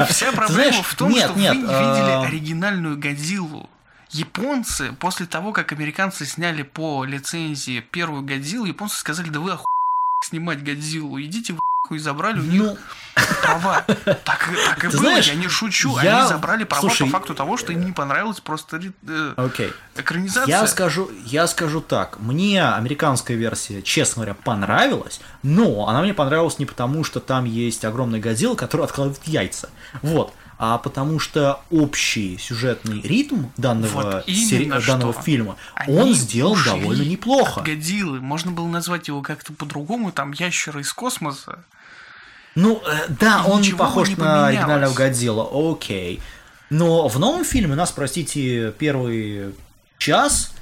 Вся проблема в том, что вы не видели а- оригинальную Годзиллу. Японцы, после того, как американцы сняли по лицензии первую Годзиллу, японцы сказали, да вы оху... снимать Годзиллу, идите в и забрали у них Ну, права. Так, так и Ты было, знаешь, я не шучу. я- Они забрали права слушай, по факту того, что им не понравилась просто э, окей. экранизация. Я скажу, я скажу так. Мне американская версия, честно говоря, понравилась, но она мне понравилась не потому, что там есть огромный Годзилла, который откладывает яйца. Вот. А потому что общий сюжетный ритм данного, Вот сери- данного что. фильма, Они он сделан ушли довольно неплохо. от Годзиллы. Можно было назвать его как-то по-другому, там ящеры из космоса. Ну, э, да, И он не похож не на оригинального Годзилла, окей. Но в новом фильме нас, простите, первый час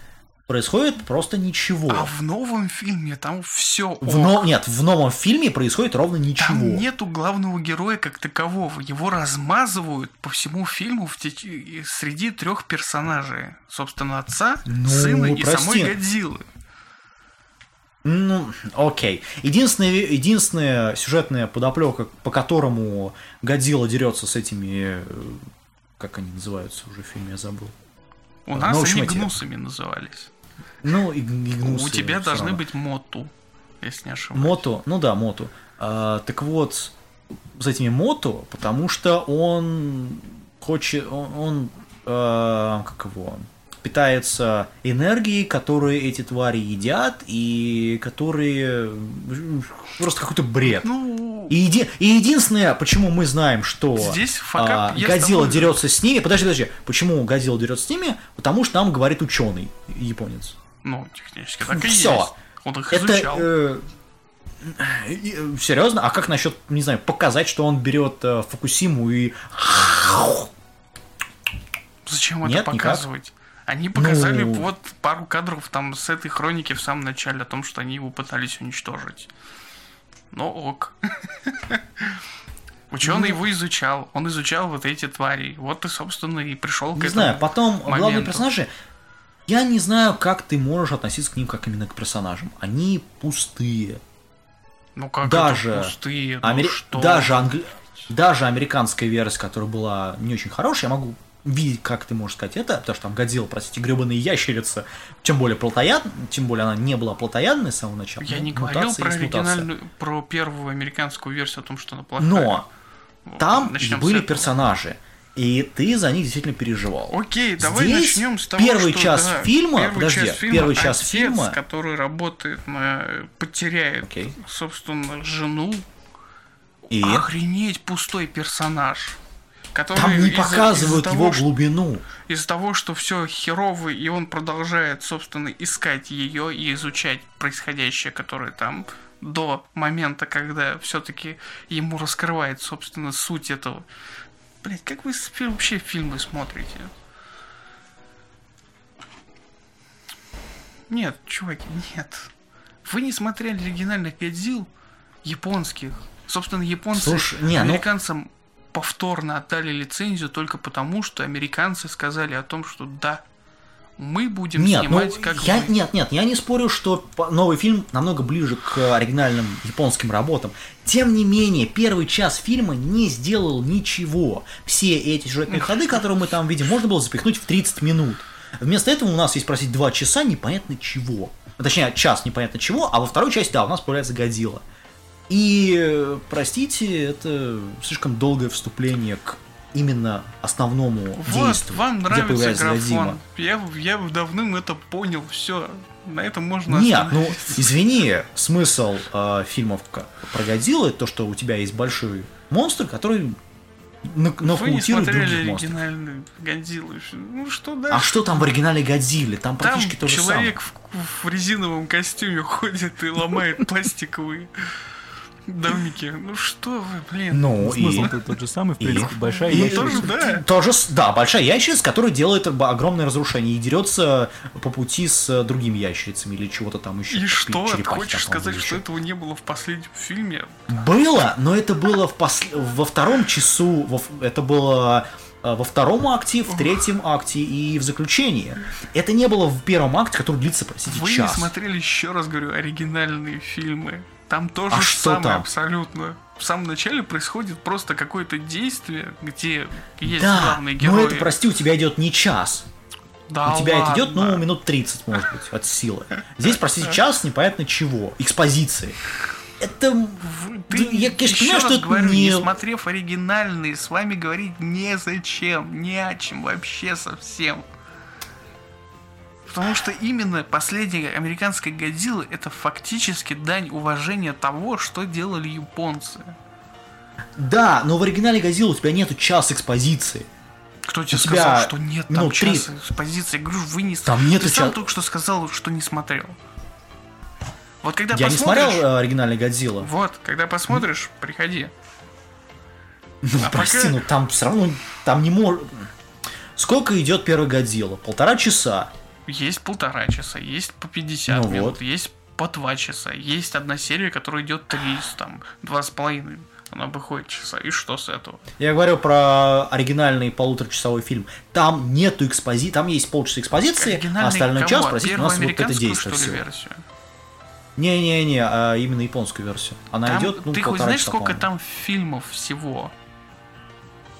происходит просто ничего. А в новом фильме там все. В но- Нет, в новом фильме происходит ровно ничего. Там нету главного героя как такового. Его размазывают по всему фильму в теч- среди трех персонажей. Собственно, отца, Ну, сына и прости. самой Годзиллы. Ну, окей. Единственная, единственная сюжетная подоплека, по которому Годзилла дерется с этими... э, Как они называются уже в фильме, я забыл. У Ну, нас общем, они эти- гнусами назывались. Ну, и, и гнусы У тебя должны равно. быть моту, если не ошибаюсь. Мото, ну да, Моту. А, так вот, с этими Мото, потому что он хочет, он, он, а, как его, питается энергией, которые эти твари едят и которые просто какой-то бред. Ну, И, еди- и единственное, почему мы знаем, что Здесь а, Годзилла дерется с ними. Подожди, подожди. Почему Годзилла дерется с ними? Потому что нам говорит ученый японец. Ну, технически так и Всё. есть. Он их Это изучал. э, э, серьезно? А как насчет, не знаю, показать, что он берет э, Фукусиму и Зачем Нет, это никак. показывать? Они показали Ну. вот пару кадров там с этой хроники в самом начале о том, что они его пытались уничтожить. Ну ок. *laughs* Ученый Ну. его изучал, он изучал вот эти твари. Вот ты, собственно, и пришел к не этому. знаю, потом главные персонажи. Я не знаю, как ты можешь относиться к ним как именно к персонажам. Они пустые. Ну как даже это пустые, ну Амери- что? даже, англи- даже американская версия, которая была не очень хорошая, я могу видеть, как ты можешь сказать это, потому что там Годзилла, простите, гребаные ящерица, тем более плотояд, тем более она не была плотоядной с самого начала. Я Ну, не говорил про мутация. оригинальную, про первую американскую версию о том, что она плохая. Но Вот, там были этого. И ты за них действительно переживал. Окей, давай Здесь начнем с того, первый что, час да, фильма- первый подожди, час фильма первый час отец, фильма- который работает на потеряет, Окей. собственно, жену. И Охренеть пустой персонаж. Который там не из-за- показывают его того, что- глубину. Из-за того, что все херово, и он продолжает, собственно, искать ее и изучать происходящее, которое там до момента, когда все-таки ему раскрывает, собственно, суть этого. Блять, как вы вообще фильмы смотрите? Нет, чуваки, нет. Вы не смотрели оригинальных Годзилл японских. Собственно, японцы Слушай, не, ну- американцам повторно отдали лицензию только потому, что американцы сказали о том, что да, мы будем Нет, ну, снимать как я, вы. нет, нет, я не спорю, что новый фильм намного ближе к оригинальным японским работам. Тем не менее, первый час фильма не сделал ничего. Все эти сюжетные ходы, которые мы там видим, можно было запихнуть в 30 минут. Вместо этого у нас есть, просить, два часа непонятно чего. Точнее, час непонятно чего, а во второй части, да, у нас появляется Годзилла. И, э, простите, это слишком долгое вступление к именно основному Вот, действию, вам где нравится появляется графон. Я, я давным это понял, все. На этом можно Нет, ну извини, смысл э, фильмов про Годзиллу это то, что у тебя есть большой монстр, который на- Вы не смотрели оригинальный Годзиллу. Ну что дальше? А что там в оригинальной Годзилле? Там Там практически то же самое. человек в, в резиновом костюме *laughs* ходит и ломает пластиковые домики. Ну что вы, блин. Ну и... Смысл тот же самый, в и- принципе, большая и- ящерица. тоже, да. Тоже, да, большая ящерица, которая делает об- огромное разрушение и дерется по пути с э, другими ящерицами или чего-то там еще. И что? Ты хочешь сказать, или что еще. этого не было в последнем фильме? Было, но это было в пос- во втором часу, во это было э, во втором акте, в третьем акте и в заключении. Это не было в первом акте, который длится, простите, Вы не час. смотрели, еще раз говорю, оригинальные фильмы. Там тоже А что самое там? абсолютно. В самом начале происходит просто какое-то действие, где есть Да, главные но герои. это, прости, у тебя идет не час. Да у тебя это идет, ну, ладно. минут 30, может быть, от силы. Здесь, простите, *laughs* час непонятно чего. Экспозиции. Это... Ты, я, конечно, еще понимаю, раз что говорю, не... не- смотрев оригинальные, с вами говорить незачем, не о чем вообще совсем. Потому что именно последняя американская Годзилла это фактически дань уважения того, что делали японцы. Да, но в оригинале Годзилла у тебя нету час экспозиции. Кто тебе У тебя сказал, что нет там три. часа экспозиции? Я говорю, вы не... Там нету Ты сам ча- только что сказал, что не смотрел. Вот когда Я не посмотришь... смотрел э, оригинальный Годзилла. Вот, когда посмотришь, приходи. Ну, А прости, пока- ну там все равно, там не может... Сколько идет первый Годзилла? Полтора часа. Есть полтора часа, есть по 50 Ну минут, вот. есть по два часа, есть одна серия, которая идет три, там, два с половиной. Она выходит часа. И что с этого? Я говорю про оригинальный полуторачасовой фильм. Там нету экспозиции, там есть полчаса экспозиции, а остальной кого? час, простите, у нас вот это действие что ли, версию? Не-не-не, а именно японскую версию. Она Там- идет, ну, ты хоть знаешь, часа, сколько там фильмов всего?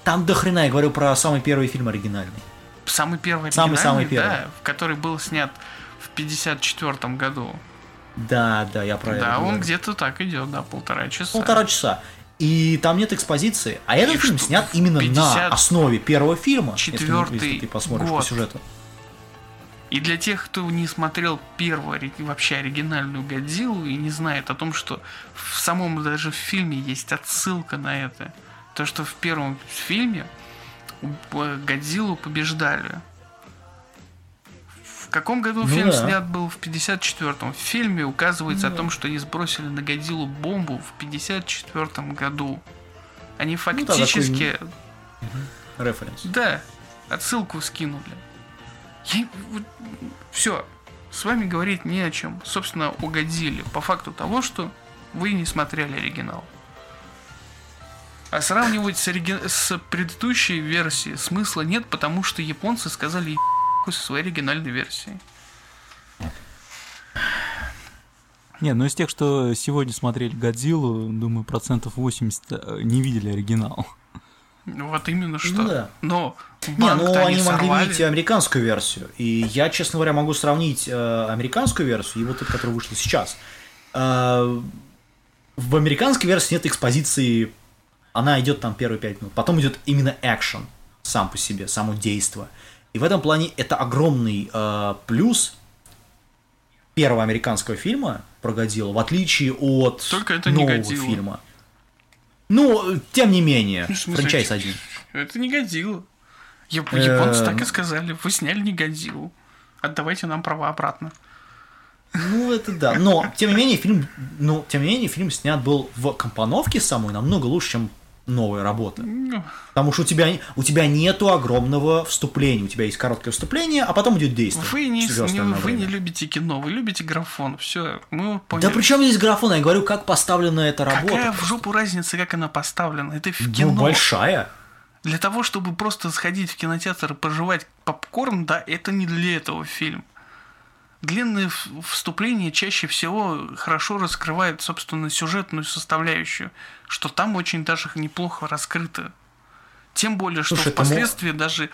Там до хрена, я говорю про самый первый фильм оригинальный. Самый первый Самый-самый оригинальный, первый. да, который был снят в 54 году. Да, да, я про это Да, он где-то так идет, да, полтора часа. Полтора часа. И там нет экспозиции. А этот И фильм что, снят именно 50 на основе первого фильма. если, четвертый если ты посмотришь год. по сюжету. И для тех, кто не смотрел первую, вообще оригинальную Годзиллу и не знает о том, что в самом даже в фильме есть отсылка на это. То, что в первом фильме Годзиллу побеждали. В каком году Ну фильм да. снят был? В 54-м. В фильме указывается о том, что они сбросили на Годзиллу бомбу в 54-м году. Они Ну да, такой фактически Референс. да, отсылку скинули. Все, с вами говорить не о чем. Собственно, угодили по факту того, что вы не смотрели оригинал. А сравнивать с, ориги- с предыдущей версией смысла нет, потому что японцы сказали «Еб***ку» со своей оригинальной версией. Не, ну из тех, что сегодня смотрели Годзиллу, думаю, процентов 80 э, не видели оригинал. Вот именно что. Ну да. Но Не, ну они могли сорвали. видеть американскую версию. И я, честно говоря, могу сравнить э, американскую версию и вот эту, которая вышла сейчас. Э, в американской версии нет экспозиции, она идет там первые пять минут. Потом идет именно экшен сам по себе, само действо. И в этом плане это огромный э, плюс первого американского фильма про Годзиллу, в отличие от Только это не нового Годзилла. фильма. Ну, тем не менее, Ну, франчайз один. Это не Годзилла. Э, Японцы так и сказали. Вы сняли не Годзиллу. Отдавайте нам права обратно. Ну, это да. Но, тем не менее, фильм, ну, тем не менее, фильм снят был в компоновке самой намного лучше, чем новая работа. Ну, Потому что у тебя, у тебя нету огромного вступления. У тебя есть короткое вступление, а потом идет действие. Вы не, не- вы не любите кино, вы любите графон. Все, мы Да поняли. при чем здесь графон? Я говорю, как поставлена эта работа. Какая в жопу разница, как она поставлена? Это в Ну, кино. большая. Для того, чтобы просто сходить в кинотеатр и пожевать попкорн, да, это не для этого фильм. Длинные вступления чаще всего хорошо раскрывают, собственно, сюжетную составляющую, что там очень даже неплохо раскрыто. Тем более, что Слушай, впоследствии даже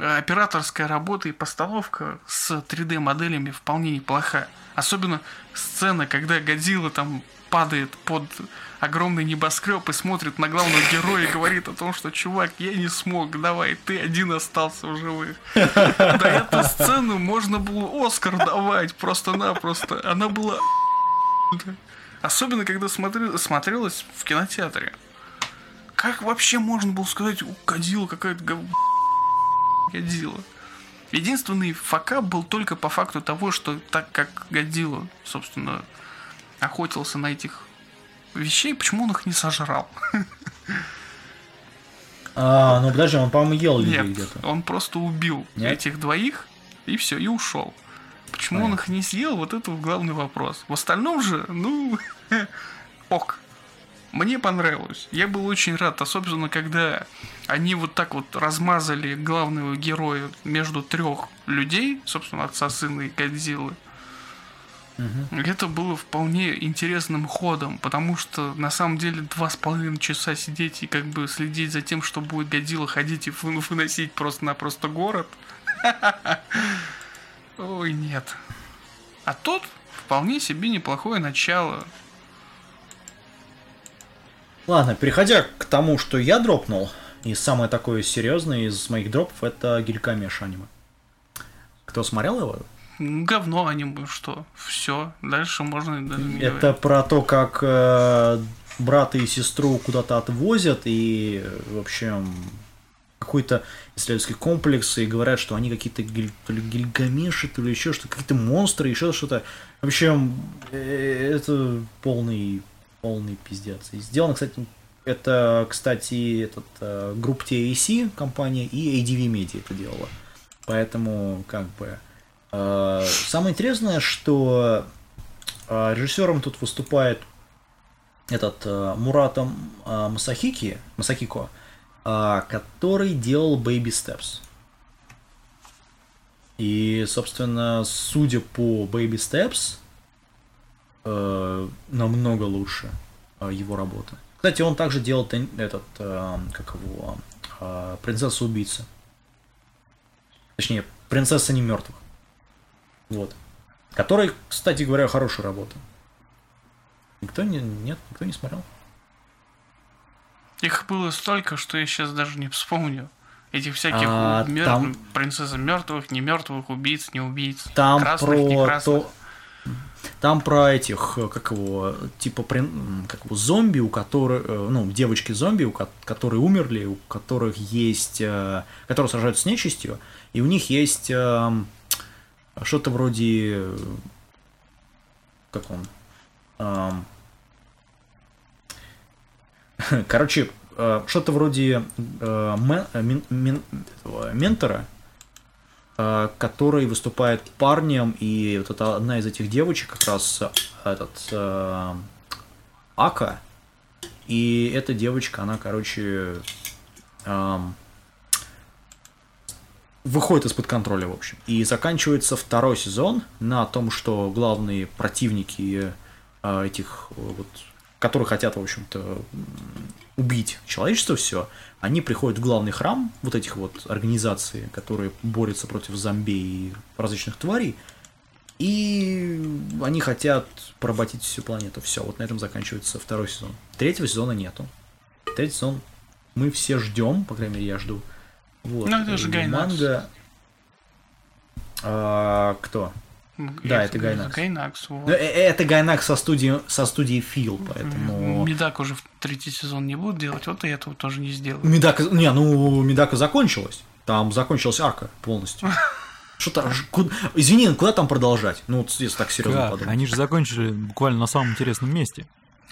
э, операторская работа и постановка с 3D-моделями вполне неплоха. Особенно сцена, когда Годзилла там падает под огромный небоскреб и смотрит на главного героя и говорит о том, что чувак, я не смог, давай, ты один остался в живых. *laughs* Да эту сцену можно было Оскар давать просто-напросто. Она была *laughs* Особенно, когда смотри- смотрелась в кинотеатре. Как вообще можно было сказать, у Годзилла какая-то *laughs* Годзилла? Единственный факап был только по факту того, что так как Годзилла, собственно, охотился на этих вещей, почему он их не сожрал? А, ну подожди, он, по-моему, ел людей Нет, где-то. он просто убил Нет? этих двоих, и все, и ушел. Почему он их не съел, вот это главный вопрос. В остальном же, ну, *laughs* ок. Мне понравилось. Я был очень рад, особенно когда они вот так вот размазали главного героя между трех людей, собственно, отца, сына и Годзиллы. Это было вполне интересным ходом, потому что на самом деле два с половиной часа сидеть и как бы следить за тем, что будет Годзилла ходить и вы- выносить просто-напросто город. *laughs* Ой, нет. А тут вполне себе неплохое начало. Ладно, переходя к тому, что я дропнул, и самое такое серьезное из моих дропов, это Гилькамеш аниме. Кто смотрел его? Говно аниме, что? Все, дальше можно даже не Это говорить. про то, как э, брата и сестру куда-то отвозят, и, в общем, какой-то исследовательский комплекс, и говорят, что они какие-то гиль- то ли гильгамеши, то ли еще что-то, какие-то монстры, еще что-то. В общем, э, это полный, полный пиздец. И сделано, кстати, это, кстати, этот, э, группа TAC, компания, и ADV Media это делала. Поэтому, как бы... э, самое интересное, что э, режиссером тут выступает этот э, Мурата Масахики, Масахико, который делал Baby Steps. И, собственно, судя по Baby Steps, намного лучше его работа. Кстати, он также делал этот, как его, э, принцессу убийца. Точнее, принцесса не мертвых. Вот. Который, кстати говоря, хорошая работа. Никто не, нет, никто не смотрел. Их было столько, что я сейчас даже не вспомню. Этих всяких А, мер- там- принцессы мертвых, не мертвых, убийц, не убийц, Там красных, не про красных. то, там про этих, как его, типа как его зомби, у которых, э, ну девочки зомби, у ко- которые умерли, у которых есть, э, которые сражаются с нечистью, и у них есть эм, что-то вроде, как он, *laughs* короче, э, что-то вроде э, э, ментора, который выступает парнем, и вот это одна из этих девочек, как раз этот Ака, и эта девочка, она, короче, выходит из-под контроля, в общем. И заканчивается второй сезон на том, что главные противники э, этих э, вот, которые хотят, в общем-то, убить человечество все, они приходят в главный храм вот этих вот организаций, которые борются против зомби и различных тварей, и они хотят поработить всю планету. Все, вот на этом заканчивается второй сезон. Третьего сезона нету. Третий сезон мы все ждем, по крайней мере, я жду. Вот. Ну, это же Гайнакс. Манга... А, кто? Да, это Гайнакс. Гайнакс, вот. Ну, э- э, это Гайнакс со студии, со студии Фил, поэтому... Медаку уже в третий сезон не будут делать, вот и этого тоже не сделают. Медака, не, ну, Медака закончилась. Там закончилась арка полностью. *laughs* Что там, ж- куда- извини, куда там продолжать? Ну, вот если так серьезно Как? подумать. Они же закончили буквально на самом интересном месте.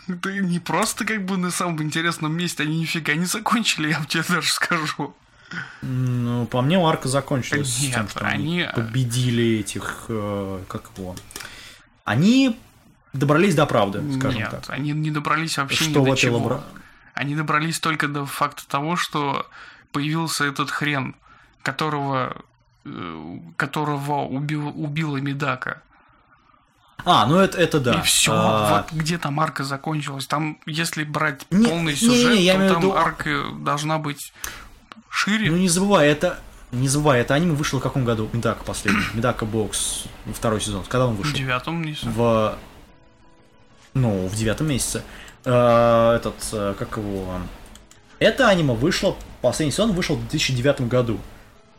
Да не просто как бы на самом интересном месте, они нифига не закончили, я тебе даже скажу. Ну, по мне, арка закончилась с Нет, тем, что они, они, э, победили этих, э, как его... Они добрались до правды, скажем Нет, так. они не добрались вообще Что ни до чего. лабора- Они добрались только до факта того, что появился этот хрен, которого э, которого убил, убила Медака. А, ну это, это да. И все, А, вот где там арка закончилась. Там, если брать Не- полный не- сюжет, не, я то там виду- арка должна быть шире. Ну не забывай, это... Не забывай, это аниме вышло в каком году? Медака последний. *clears throat* Медака Бокс, второй сезон. Когда он в вышел? девятом не в ну в девятом месяце Э, этот э, как его это аниме вышло последний сезон вышел в 2009 году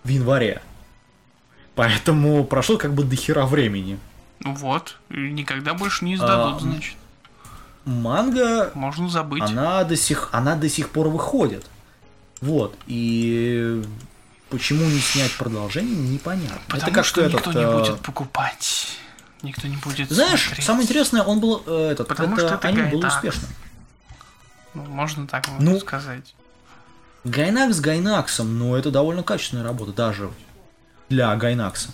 в январе поэтому прошло как бы до хера времени Ну вот, никогда больше не издадут, А, значит. манга Можно забыть. она до сих она до сих пор выходит вот и почему не снять продолжение непонятно Потому это как что этот, никто не э, будет покупать. Никто не будет знаешь смотреть. самое интересное он был э, этот Потому это что это было Гайдак. успешно Ну, можно так вот Ну, сказать. Гайнакс Гайнаксом, но это довольно качественная работа, даже для Гайнакса.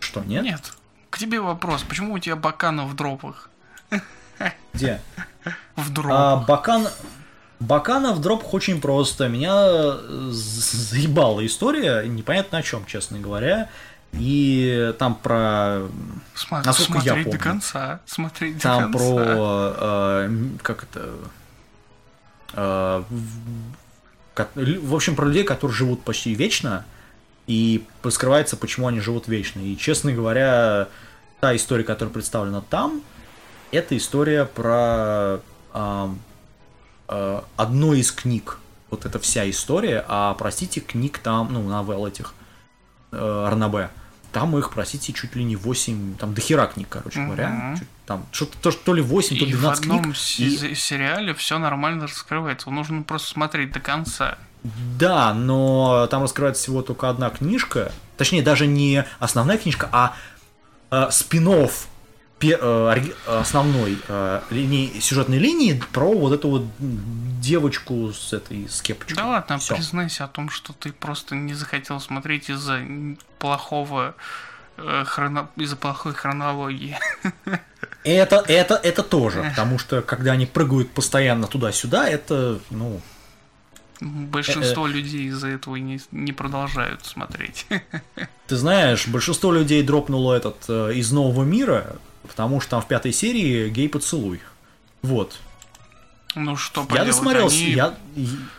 Что, нет? Нет. К тебе вопрос. Почему у тебя Бакана в дропах? Где? В А, дропах. Бакан... Бакана в дропах очень просто. Меня э, заебала история, непонятно о чем, честно говоря. И там про... Сма- насколько я смотреть до помню. конца. Смотреть Там до конца. про... э, как это... э, в- общем, про людей, которые живут почти вечно, и скрывается, почему они живут вечно. И, честно говоря, та история, которая представлена там, это история про ам, э, одну из книг. Вот это вся история, а, простите, книг там, ну, новелл этих э, Арнабе. Там их, простите, чуть ли не 8, там дохера книг, короче говоря. Мгм. Чуть- Там что-то то, то ли 8, то ли И в 12 одном книг. и- сериале все нормально раскрывается. Нужно просто смотреть до конца. Да, но там раскрывается всего только одна книжка. Точнее, даже не основная книжка, а э, э, ори- основной э, линии, сюжетной линии про вот эту вот девочку с этой с кепочкой. Да ладно, Всё. признайся о том, что ты просто не захотел смотреть из-за плохого э, хроно- из-за плохой хронологии. *laughs* Это, это, это тоже, потому что когда они прыгают постоянно туда-сюда, это, ну, Большинство людей из-за этого не, не продолжают смотреть. *laughs* Ты знаешь, большинство людей дропнуло этот э, из нового мира, потому что там в пятой серии гей-поцелуй. Вот. Ну что Я поделать, досмотрел, они я,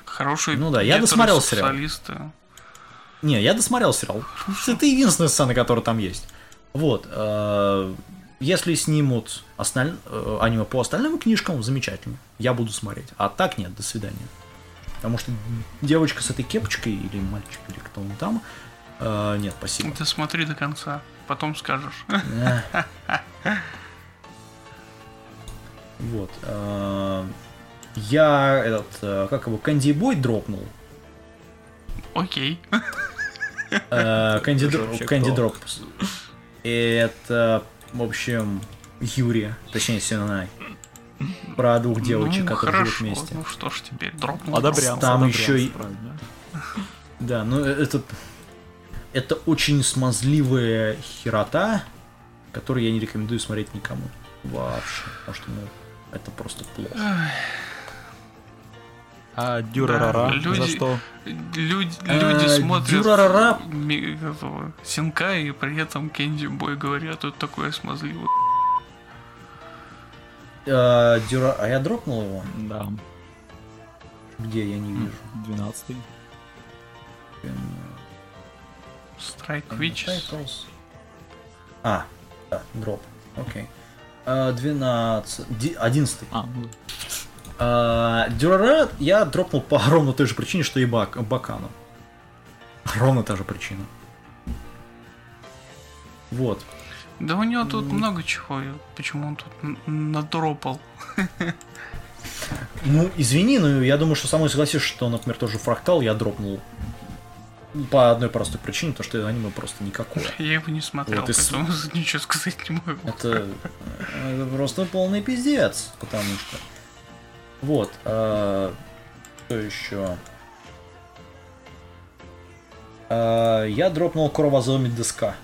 хорошие Ну да, я досмотрел сериал. Не, я досмотрел сериал. Это единственная сцена, которая там есть. Вот. э, Если снимут осталь- э, аниме по остальным книжкам, замечательно. Я буду смотреть. А так нет, до свидания. Потому что девочка с этой кепочкой, или мальчик, или кто он там, э, нет, спасибо. Ты смотри до конца, потом скажешь. *laughs* Вот. э, Я этот, э, как его, Кэнди Бой дропнул. Окей. Э, *laughs* Кэнди Это в общем, Юрия, точнее, Синай. Про двух девочек, ну, которые хорошо. живут вместе. Ну что ж теперь, дропнул. Одобрям. Там одобрям, еще и-. Да, ну э, это... Это очень смазливая херота, которую я не рекомендую смотреть никому. Вообще. Потому что, ну, это просто плохо. А Дюрарара Да, люди- за что? Люди, Э, люди смотрят Дюрарара. ми- этого, Синка, и при этом Кенди Бой говорят, тут такое смазливое. Э, Дюра... А я дропнул его? Да, Где, я не вижу. 12 Strike Witches. А, да, дроп. Окей. Э, 12... ди- 11. А, ну, А, Дюрара я дропнул по ровно той же причине, что и Бак, Бакану. Ровно та же причина. Вот. Да у него тут много чего, почему он тут надропал. Ну, извини, но я думаю, что со мной согласишься, что, например, тоже фрактал я дропнул по одной простой причине, потому что аниме просто никакое. *laughs* Я его не смотрел, Вот и поэтому *laughs* ничего сказать не могу. Это, это просто полный пиздец, потому что... Вот, а, что еще? А, я дропнул Кровозоми Деска.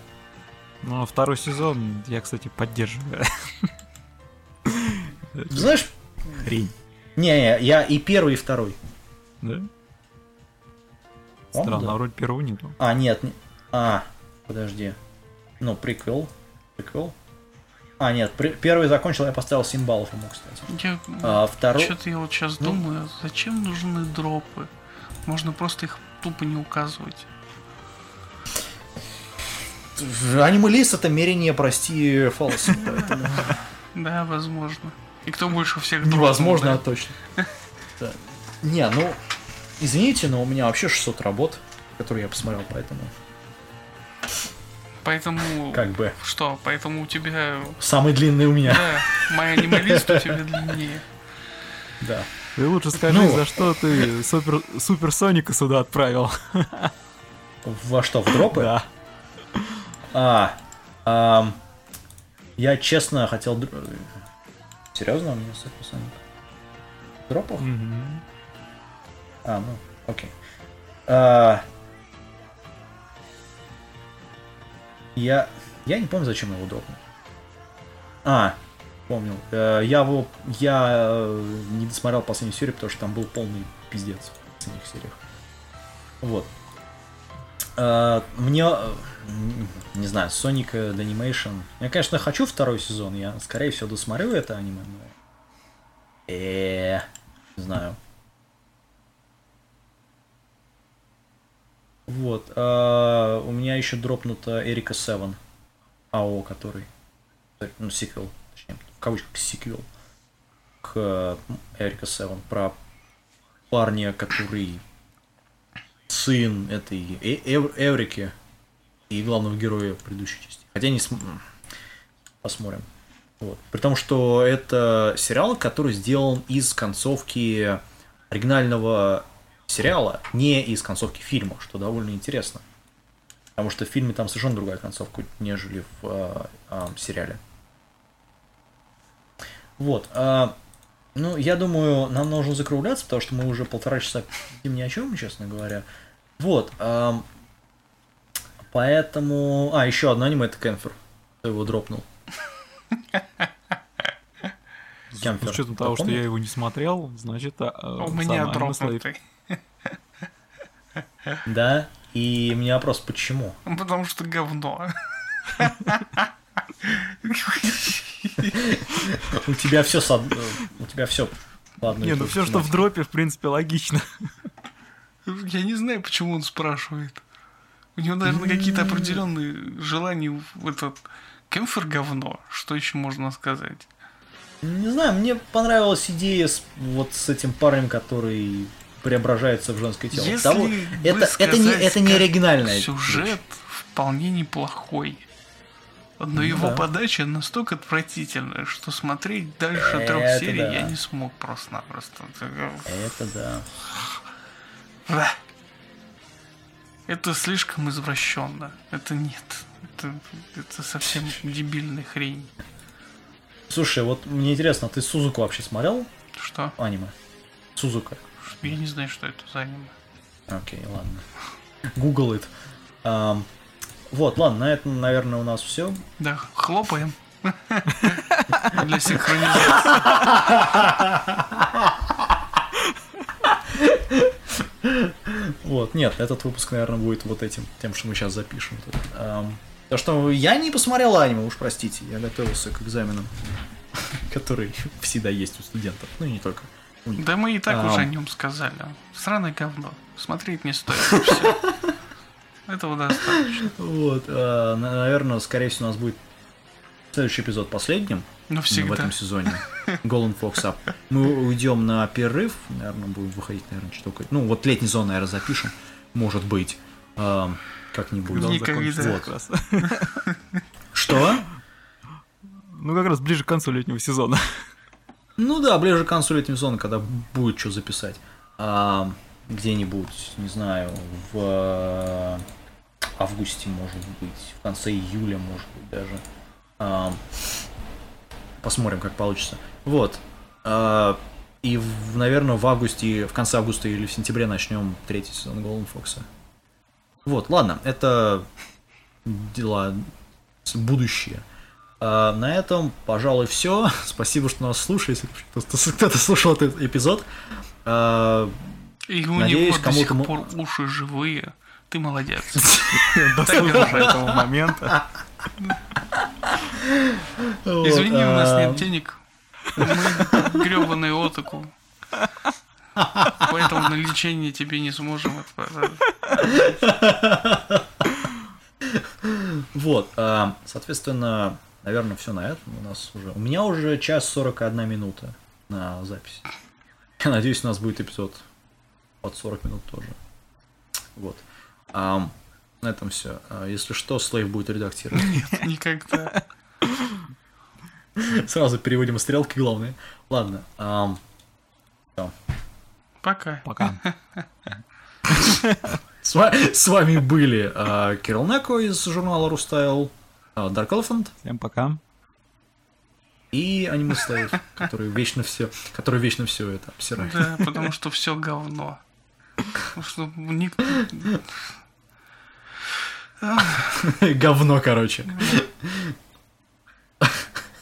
ну, а второй сезон я, кстати, поддерживаю. Знаешь, Хрень, не, не, я и первый, и второй. да? По-моему, Странно, да. вроде первого нету. А, нет, не- а, подожди. Ну, приквел, приквел. А, нет, при- первый закончил, я поставил 7 баллов ему, кстати. Я... А, второй... Что-то я вот сейчас Ну. думаю, зачем нужны дропы? Можно просто их тупо не указывать. Анималист это мерение, прости, фалоса, *laughs* поэтому... Да, возможно. И кто больше всех дропнул, Невозможно, а точно. Не, ну, извините, но у меня вообще 600 работ, которые я посмотрел, поэтому Поэтому... как бы Что? Поэтому у тебя... самый длинный у меня. Да, моя анималист у тебя длиннее. Да. Ты лучше скажи, Ну. за что ты супер, супер Соника сюда отправил. Во что, в дропы? Да. А, ам, я честно хотел... Серьезно, у меня Супер Соник? Дропов? Мгм. А, ну, окей. А, я... Я не помню, зачем его дропнул. А, помнил. Э, Я его... Я э, не досмотрел последнюю серию, потому что там был полный пиздец в последних сериях. Вот. Э, Мне... Не знаю, Sonic Animation... Я, конечно, хочу второй сезон. Я, скорее всего, досмотрю это аниме, но... Э, не знаю. Вот. а, у меня еще дропнута Эрика Севен. АО, который. Ну, сиквел. Точнее, в кавычках сиквел. К э, Эрика Севен. Про парня, который сын этой Э- Эв- Эврики и главного героя предыдущей части. Хотя не см- посмотрим. Вот. При том, что это сериал, который сделан из концовки оригинального сериала, не из концовки фильма, что довольно интересно. Потому что в фильме там совершенно другая концовка, нежели в э, э, сериале. Вот. а, ну, я думаю, нам нужно закругляться, потому что мы уже полтора часа ни о чем, честно говоря. Вот. ам, поэтому... А, еще одно аниме, это Кемфер. Кто его дропнул? Кемфер. С учетом того, что я его не смотрел, значит, У меня дропнутый. *laughs* Да. И у меня вопрос, почему? Потому что говно. *laughs* У тебя все у тебя все одной Не, ну все, что в дропе, в принципе, логично. Я не знаю, почему он спрашивает. У него, наверное, какие-то определенные желания в этот кемфер говно. Что еще можно сказать? Не знаю, мне понравилась идея с, вот с этим парнем, который преображается в женское тело. Если Того- это, это, не, это не как оригинальная Сюжет вещь. вполне неплохой. Но Ну его да. подача настолько отвратительная, что смотреть дальше трех Это серий да. я не смог просто-напросто. Это да. Ва. Это слишком извращенно. Это нет. Это, это совсем дебильная хрень. Слушай, вот мне интересно, ты Сузуку вообще смотрел Что? аниме? Сузука. Я не знаю, что это за аниме. Окей, ладно. *laughs* Google it. Ам, вот, ладно, на этом, наверное, у нас все. Да, хлопаем. *laughs* Для синхронизации. Вот, нет, этот выпуск, наверное, будет вот этим, тем, что мы сейчас запишем. то, что я не посмотрел аниме, уж простите, я готовился к экзаменам, *laughs* которые всегда есть у студентов, ну и не только. Да мы и так А. уже о нем сказали. Сраное говно. Смотреть не стоит. Этого достаточно. Вот, а, на- наверное, скорее всего, у нас будет следующий эпизод последним Но в всегда. этом сезоне. Golden Fox Up. Мы уйдем на перерыв, наверное, будем выходить, наверное, что такое. Ну, вот летний зон, наверное, запишем, может быть, ам, как-нибудь. Никогда. Вот. Что? Ну, как раз ближе к концу летнего сезона. Ну да, ближе к концу летнего сезона, когда будет что записать. А, где-нибудь, не знаю, в э, августе, может быть, в конце июля, может быть, даже. А, посмотрим, как получится. Вот. А, и, в- наверное, в августе, в конце августа или в сентябре начнем третий сезон Golden Fox. Вот, ладно, это дела будущее. А, на этом, пожалуй, все. *laughs* Спасибо, что нас слушаете. если кто-то- слушал этот эпизод. А, И у Надеюсь, него до сих пор уши живые. Ты молодец. *laughs* Дослушал до этого момента. Извини, у нас а, нет денег. Мы гребаный отаку. Поэтому на лечение тебе не сможем отправить. *laughs* Вот, а, соответственно, наверное, все на этом. У нас уже. У меня уже час 41 минута на запись. Я надеюсь, у нас будет эпизод под 40 минут тоже. Вот. А, на этом все. Если что, Слейв будет редактировать. Никогда. Сразу переводим стрелки, главное. Ладно. ам, Пока. Пока. С, ва- с вами были а, Кирилл Неко из журнала Рустайл, а, Dark Elephant Всем пока. и Аниме Слейв, который вечно все, который вечно все это обсирает. Да, потому что все говно. Потому что ник- *laughs* Говно, короче.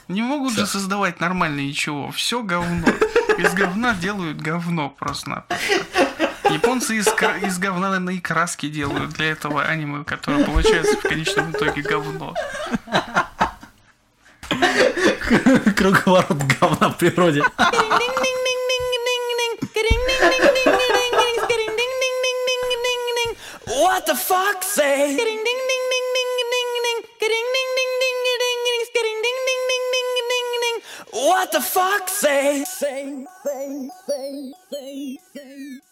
не могут же создавать нормально ничего. Все говно. Из говна делают говно просто-напросто. Японцы из, из говна, наверное, и краски делают для этого аниме, которое получается в конечном итоге говно. Круговорот говна в природе. What the fuck say? What the fuck say? Say, say, say, say, say.